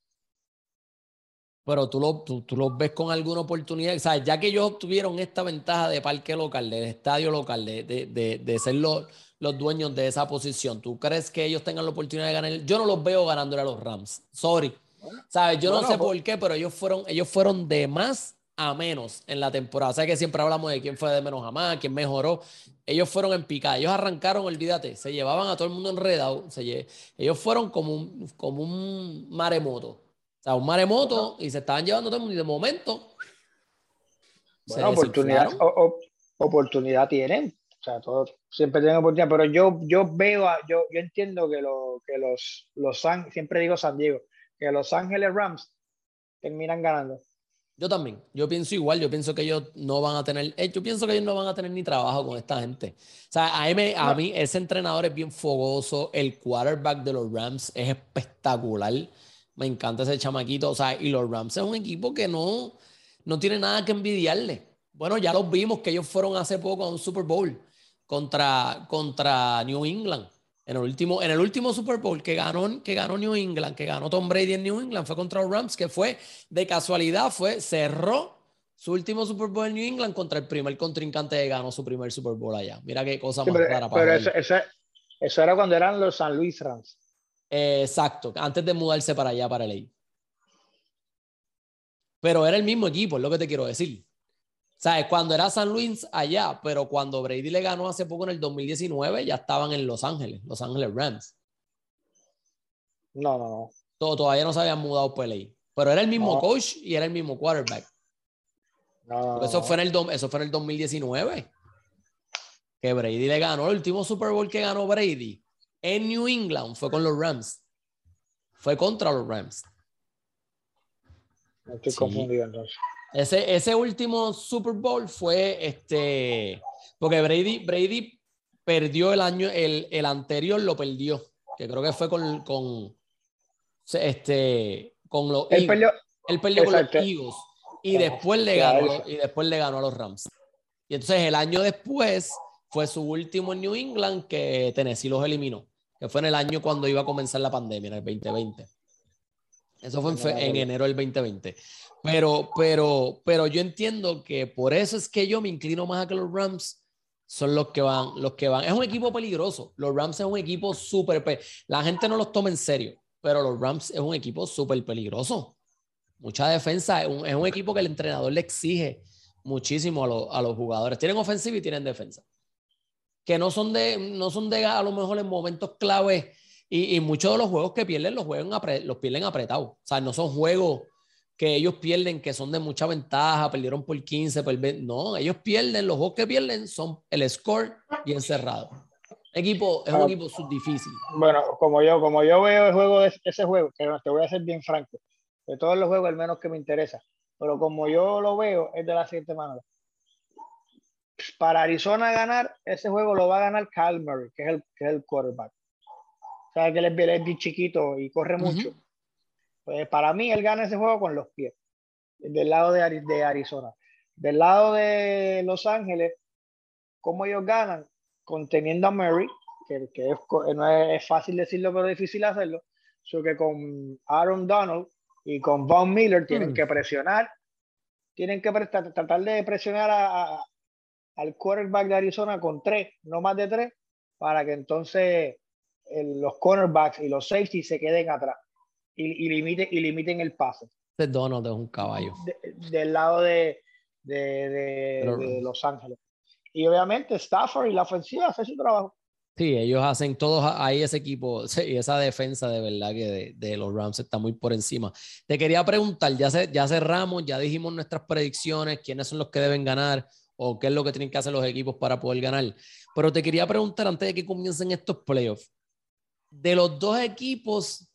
Pero tú lo, tú, lo ves con alguna oportunidad. O sea, ya que ellos obtuvieron esta ventaja de parque local, del estadio local, de, de, de, ser los, los, dueños de esa posición, ¿tú crees que ellos tengan la oportunidad de ganar? Yo no los veo ganándole a los Rams. Sorry. ¿Sabes? Yo no, sé pues por qué, pero ellos fueron, ellos fueron de más a menos en la temporada. O sea que siempre hablamos de quién fue de menos a más, quién mejoró. Ellos fueron en picada. Ellos arrancaron, olvídate, se llevaban a todo el mundo enredado. Se ellos fueron como un, como un maremoto. O sea, un maremoto y se estaban llevando todo el mundo y de momento. Bueno, oportunidad, oportunidad tienen. O sea, todos siempre tienen oportunidad, pero yo, yo veo, yo, yo entiendo que, lo, que los, los siempre digo San Diego, que los Ángeles Rams terminan ganando. Yo también, yo pienso igual, yo pienso que ellos no van a tener, eh, yo pienso que ellos no van a tener ni trabajo con esta gente. O sea, a mí, a mí ese entrenador es bien fogoso, el quarterback de los Rams es espectacular, me encanta ese chamaquito, o sea, y los Rams es un equipo que no, no tiene nada que envidiarle. Bueno, ya los vimos que ellos fueron hace poco a un Super Bowl contra, contra New England. En el último, en el último Super Bowl que ganó, que ganó New England, que ganó Tom Brady en New England, fue contra los Rams, que fue de casualidad, fue, cerró su último Super Bowl en New England contra el primer contrincante que ganó su primer Super Bowl allá. Mira qué cosa más clara para Pero eso, eso, era cuando eran los San Luis Rams. exacto, antes de mudarse para allá, para el Pero era el mismo equipo, es lo que te quiero decir. ¿Sabes? Cuando era San Luis allá, pero cuando Brady le ganó hace poco en el 2019, ya estaban en Los Ángeles, Los Ángeles Rams. No, no, no. Todo, todavía no se habían mudado por ahí. Pero era el mismo coach y era el mismo quarterback. No, eso, fue en el, eso fue en el 2019. Que Brady le ganó el último Super Bowl que ganó Brady en New England fue con los Rams. Fue contra los Rams. estoy confundido entonces. Ese, ese último Super Bowl fue este. Porque Brady, Brady perdió el año, el, el anterior lo perdió. Que creo que fue con, con este con los él Perdió, él perdió con los Eagles. Y después le ganó, y después le ganó a los Rams. Y entonces el año después fue su último en New England que Tennessee los eliminó. Que fue en el año cuando iba a comenzar la pandemia, en el 2020. Eso fue en, en enero del 2020. Pero, pero, pero yo entiendo que por eso es que yo me inclino más a que los Rams son los que van, los que van. Es un equipo peligroso. Los Rams es un equipo súper, la gente no los toma en serio, pero los Rams es un equipo súper peligroso. Mucha defensa, es un, equipo que el entrenador le exige muchísimo a, a los jugadores. Tienen ofensiva y tienen defensa. Que no son de, no son de a lo mejor en momentos clave y, y muchos de los juegos que pierden los, juegan los pierden apretados. O sea, no son juegos que ellos pierden, que son de mucha ventaja, perdieron por 15, por 20. No, ellos pierden, los juegos que pierden son el score y encerrado. Equipo, es un ah, equipo difícil. Bueno, como yo, como yo veo el juego de ese juego, que te voy a ser bien franco, de todos los juegos el menos que me interesa, pero como yo lo veo, es de la siguiente manera. Para Arizona ganar, ese juego lo va a ganar Calmer, que es el, que es el quarterback. O sea, que él es bien chiquito y corre mucho. Pues para mí él gana ese juego con los pies, del lado de, de Arizona. Del lado de Los Ángeles, ¿cómo ellos ganan? Conteniendo a Murray, que, que es, no es, fácil decirlo, pero difícil hacerlo. So que con Aaron Donald y con Von Miller tienen mm. que presionar, tienen que tratar de presionar a, al quarterback de Arizona con tres, no más de tres, para que entonces los cornerbacks y los safeties se queden atrás y, y, limiten, y limiten el pase. Este Donald es un caballo. del lado de, de, Los Ángeles. Y obviamente Stafford y la ofensiva hace su trabajo. Sí, ellos hacen todos ahí ese equipo y esa defensa de verdad que de, los Rams está muy por encima. Te quería preguntar, ya, ya cerramos, ya dijimos nuestras predicciones, quiénes son los que deben ganar o qué es lo que tienen que hacer los equipos para poder ganar. Pero te quería preguntar antes de que comiencen estos playoffs, de los dos equipos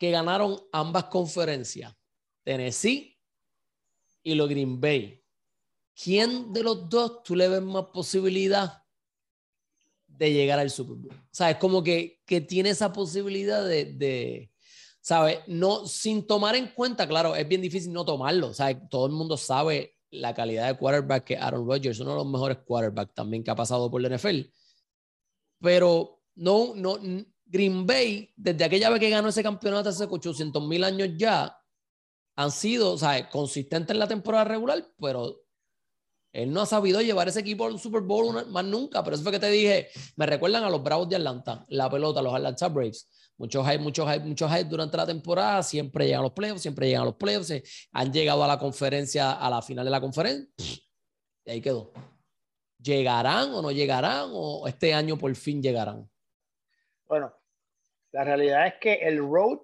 que ganaron ambas conferencias, Tennessee y los Green Bay, ¿quién de los dos tú le ves más posibilidad de llegar al Super Bowl? O sea, como que, que tiene esa posibilidad de, de ¿sabes? No, sin tomar en cuenta, claro, es bien difícil no tomarlo. Sea, todo el mundo sabe la calidad de quarterback que Aaron Rodgers, uno de los mejores quarterbacks también que ha pasado por la NFL. Pero no, no, Green Bay, desde aquella vez que ganó ese campeonato hace 800 mil años ya, han sido, o sea, consistentes en la temporada regular, pero él no ha sabido llevar ese equipo al Super Bowl más nunca. Pero eso fue que te dije, me recuerdan a los Bravos de Atlanta, la pelota, los Atlanta Braves. Muchos hype, muchos hype, muchos hype durante la temporada, siempre llegan a los playoffs, siempre llegan a los playoffs, han llegado a la conferencia, a la final de la conferencia, y ahí quedó. ¿Llegarán o no llegarán o este año por fin llegarán? Bueno, la realidad es que el road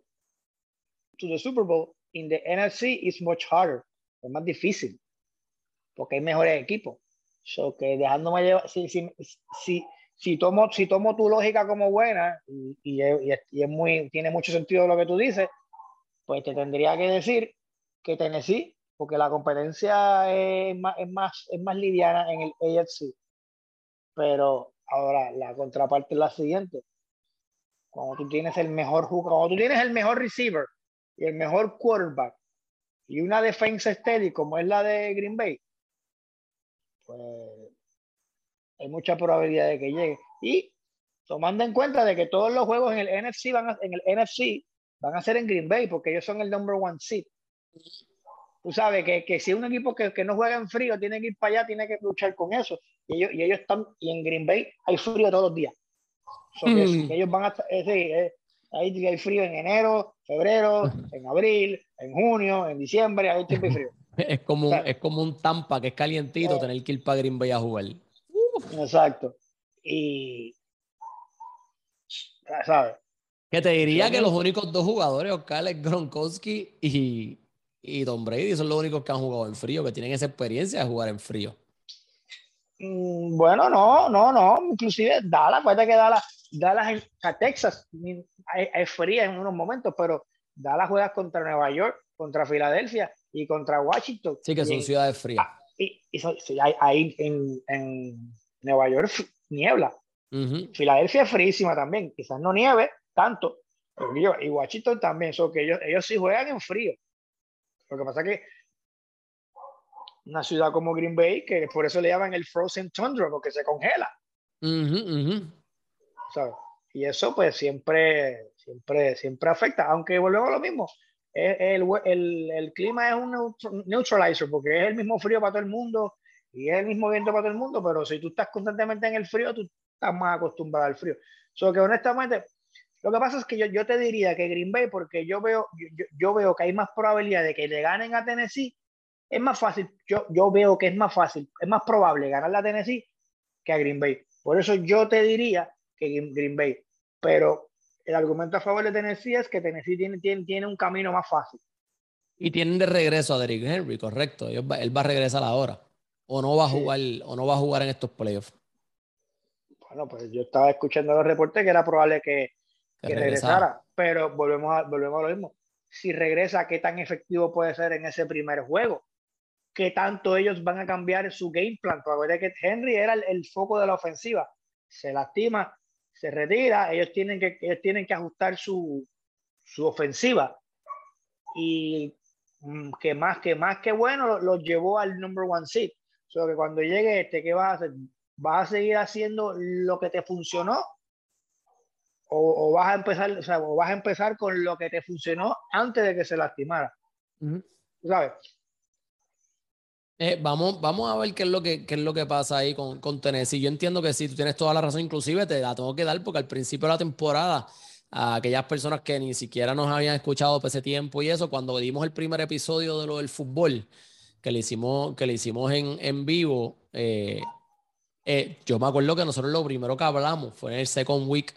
to the Super Bowl in the NFC is much harder, es más difícil, porque hay mejores equipos. So que dejándome llevar, si, si, si, si, tomo, si tomo tu lógica como buena y, y, y, es muy, tiene mucho sentido lo que tú dices, pues te tendría que decir que Tennessee, porque la competencia es más, es más, es más liviana en el AFC. Pero ahora la contraparte es la siguiente. Cuando tú tienes el mejor cuando tú tienes el mejor receiver y el mejor quarterback y una defensa steady como es la de Green Bay, pues hay mucha probabilidad de que llegue. Y tomando en cuenta de que todos los juegos en el NFC van a, en el NFC van a ser en Green Bay porque ellos son el number one seed. Tú sabes que, que si un equipo que, que, no juega en frío tiene que ir para allá, tiene que luchar con eso. Y ellos, y ellos están, y en Green Bay hay frío todos los días. Mm. ellos van a, eh, Ahí hay frío en enero, febrero, en abril, en junio, en diciembre, hay tiempo frío. Es como, es como un Tampa que es calientito, eh. tener que ir para Green Bay a jugar. Exacto. Y, ¿sabes? Que te diría que los únicos dos jugadores, Oscar, es Gronkowski y, y Tom Brady, son los únicos que han jugado en frío, que tienen esa experiencia de jugar en frío. Mm, bueno, no, no, no. Inclusive Dallas, puede que Dallas, Dallas a Texas es fría en unos momentos, pero Dallas juega contra Nueva York, contra Filadelfia y contra Washington. Sí, que son ciudades frías. Ah, y, ahí en, en, Nueva York niebla. Filadelfia es frísima también, quizás no nieve tanto, y Washington también, so que ellos, ellos sí juegan en frío. Lo que pasa es que una ciudad como Green Bay, que por eso le llaman el Frozen Tundra, porque se congela. Y eso pues siempre, siempre, siempre afecta, aunque volvemos a lo mismo. El, el, el, clima es un neutralizer porque es el mismo frío para todo el mundo y es el mismo viento para todo el mundo, pero si tú estás constantemente en el frío, tú estás más acostumbrado al frío. So que honestamente, lo que pasa es que yo, yo te diría que Green Bay, porque yo veo, yo, yo, veo que hay más probabilidad de que le ganen a Tennessee, es más fácil, yo, yo veo que es más fácil, es más probable ganar a Tennessee que a Green Bay. Por eso yo te diría que Green Bay. Pero el argumento a favor de Tennessee es que Tennessee tiene, tiene, tiene un camino más fácil. Y tienen de regreso a Derrick Henry, correcto. Él va, a regresar ahora. O no va a jugar, o no va a jugar en estos playoffs. Bueno, pues yo estaba escuchando los reportes que era probable que, que, regresara. Pero volvemos a, volvemos a lo mismo. Si regresa, ¿qué tan efectivo puede ser en ese primer juego? ¿Qué tanto ellos van a cambiar su game plan? Porque que Henry era el, el foco de la ofensiva. Se lastima, se retira, ellos tienen que, ellos tienen que ajustar su, su ofensiva. Y mm, que más que más que bueno, los llevó al number one seat. O sea, que cuando llegue este, ¿qué vas a hacer? ¿Vas a seguir haciendo lo que te funcionó? O, vas a empezar, o, sea, o vas a empezar con lo que te funcionó antes de que se lastimara. ¿Sabes? Eh, vamos, vamos a ver qué es lo que, es lo que pasa ahí con, con Tennessee. Yo entiendo que sí, tú tienes toda la razón, inclusive te la tengo que dar porque al principio de la temporada, a aquellas personas que ni siquiera nos habían escuchado por ese tiempo y eso, cuando dimos el primer episodio de lo del fútbol, que le hicimos, que le hicimos en, en vivo, eh, eh, yo me acuerdo que nosotros lo primero que hablamos fue en el second week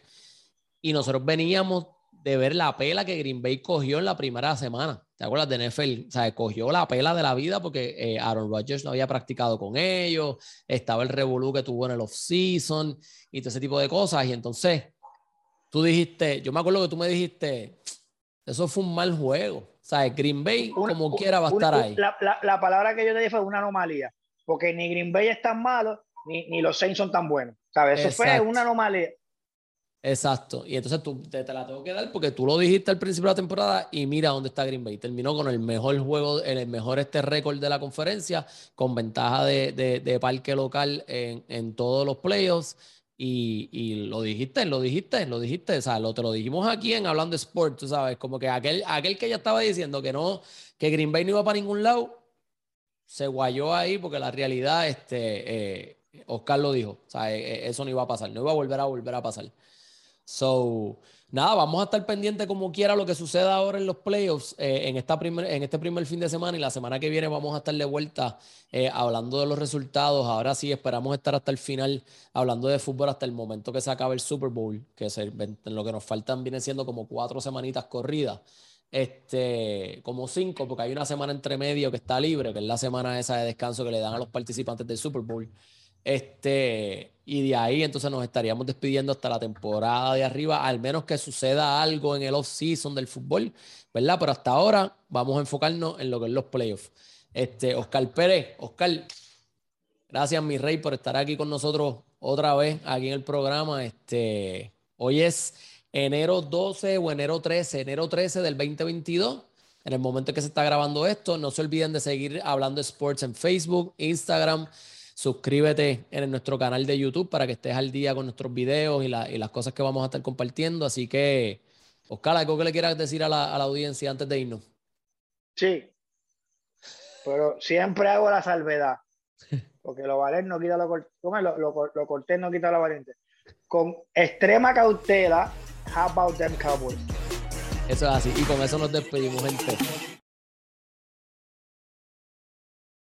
y nosotros veníamos de ver la pela que Green Bay cogió en la primera semana. ¿Te acuerdas de NFL? O sea, cogió la pela de la vida porque eh, Aaron Rodgers no había practicado con ellos, estaba el revolú que tuvo en el off-season y todo ese tipo de cosas. Y entonces, tú dijiste, yo me acuerdo que tú me dijiste, eso fue un mal juego. O sea, Green Bay, como quiera, va a estar ahí. La, palabra que yo te dije fue una anomalía, porque ni Green Bay es tan malo, ni, ni los Saints son tan buenos. ¿Sabes? Eso fue una anomalía. Exacto. Y entonces tú te, la tengo que dar porque tú lo dijiste al principio de la temporada y mira dónde está Green Bay. Terminó con el mejor juego, el mejor este récord de la conferencia, con ventaja de, de, parque local en, en, todos los playoffs. Y, y, lo dijiste, lo dijiste, lo dijiste. O sea, lo, te lo dijimos aquí en Hablando Sport, tú sabes, como que aquel, aquel que ya estaba diciendo que no, que Green Bay no iba para ningún lado, se guayó ahí porque la realidad, este, eh, Oscar lo dijo. O sea, e, e, eso no iba a pasar, no iba a volver a volver a pasar. So, nada, vamos a estar pendientes como quiera lo que suceda ahora en los playoffs eh, en, esta primer, en este primer fin de semana y la semana que viene vamos a estar de vuelta eh, hablando de los resultados. Ahora sí, esperamos estar hasta el final hablando de fútbol hasta el momento que se acabe el Super Bowl, que es en lo que nos faltan viene siendo como cuatro semanitas corridas. Este, como cinco, porque hay una semana entre medio que está libre, que es la semana esa de descanso que le dan a los participantes del Super Bowl. Este, y de ahí entonces nos estaríamos despidiendo hasta la temporada de arriba, al menos que suceda algo en el off-season del fútbol, ¿verdad? Pero hasta ahora vamos a enfocarnos en lo que es los playoffs. Este, Oscar Pérez, Oscar, gracias mi rey por estar aquí con nosotros otra vez aquí en el programa. Este, hoy es enero 12 o enero 13, enero 13 del 2022. En el momento en que se está grabando esto, no se olviden de seguir hablando de sports en Facebook, Instagram, Suscríbete en nuestro canal de YouTube para que estés al día con nuestros videos y, las cosas que vamos a estar compartiendo. Así que, Oscar, ¿algo que le quieras decir a la, audiencia antes de irnos? Sí, pero siempre hago la salvedad, porque lo valiente no quita lo, lo, lo, cortés no quita lo valiente. Con extrema cautela, how about them Cowboys? Eso es así, y con eso nos despedimos, gente.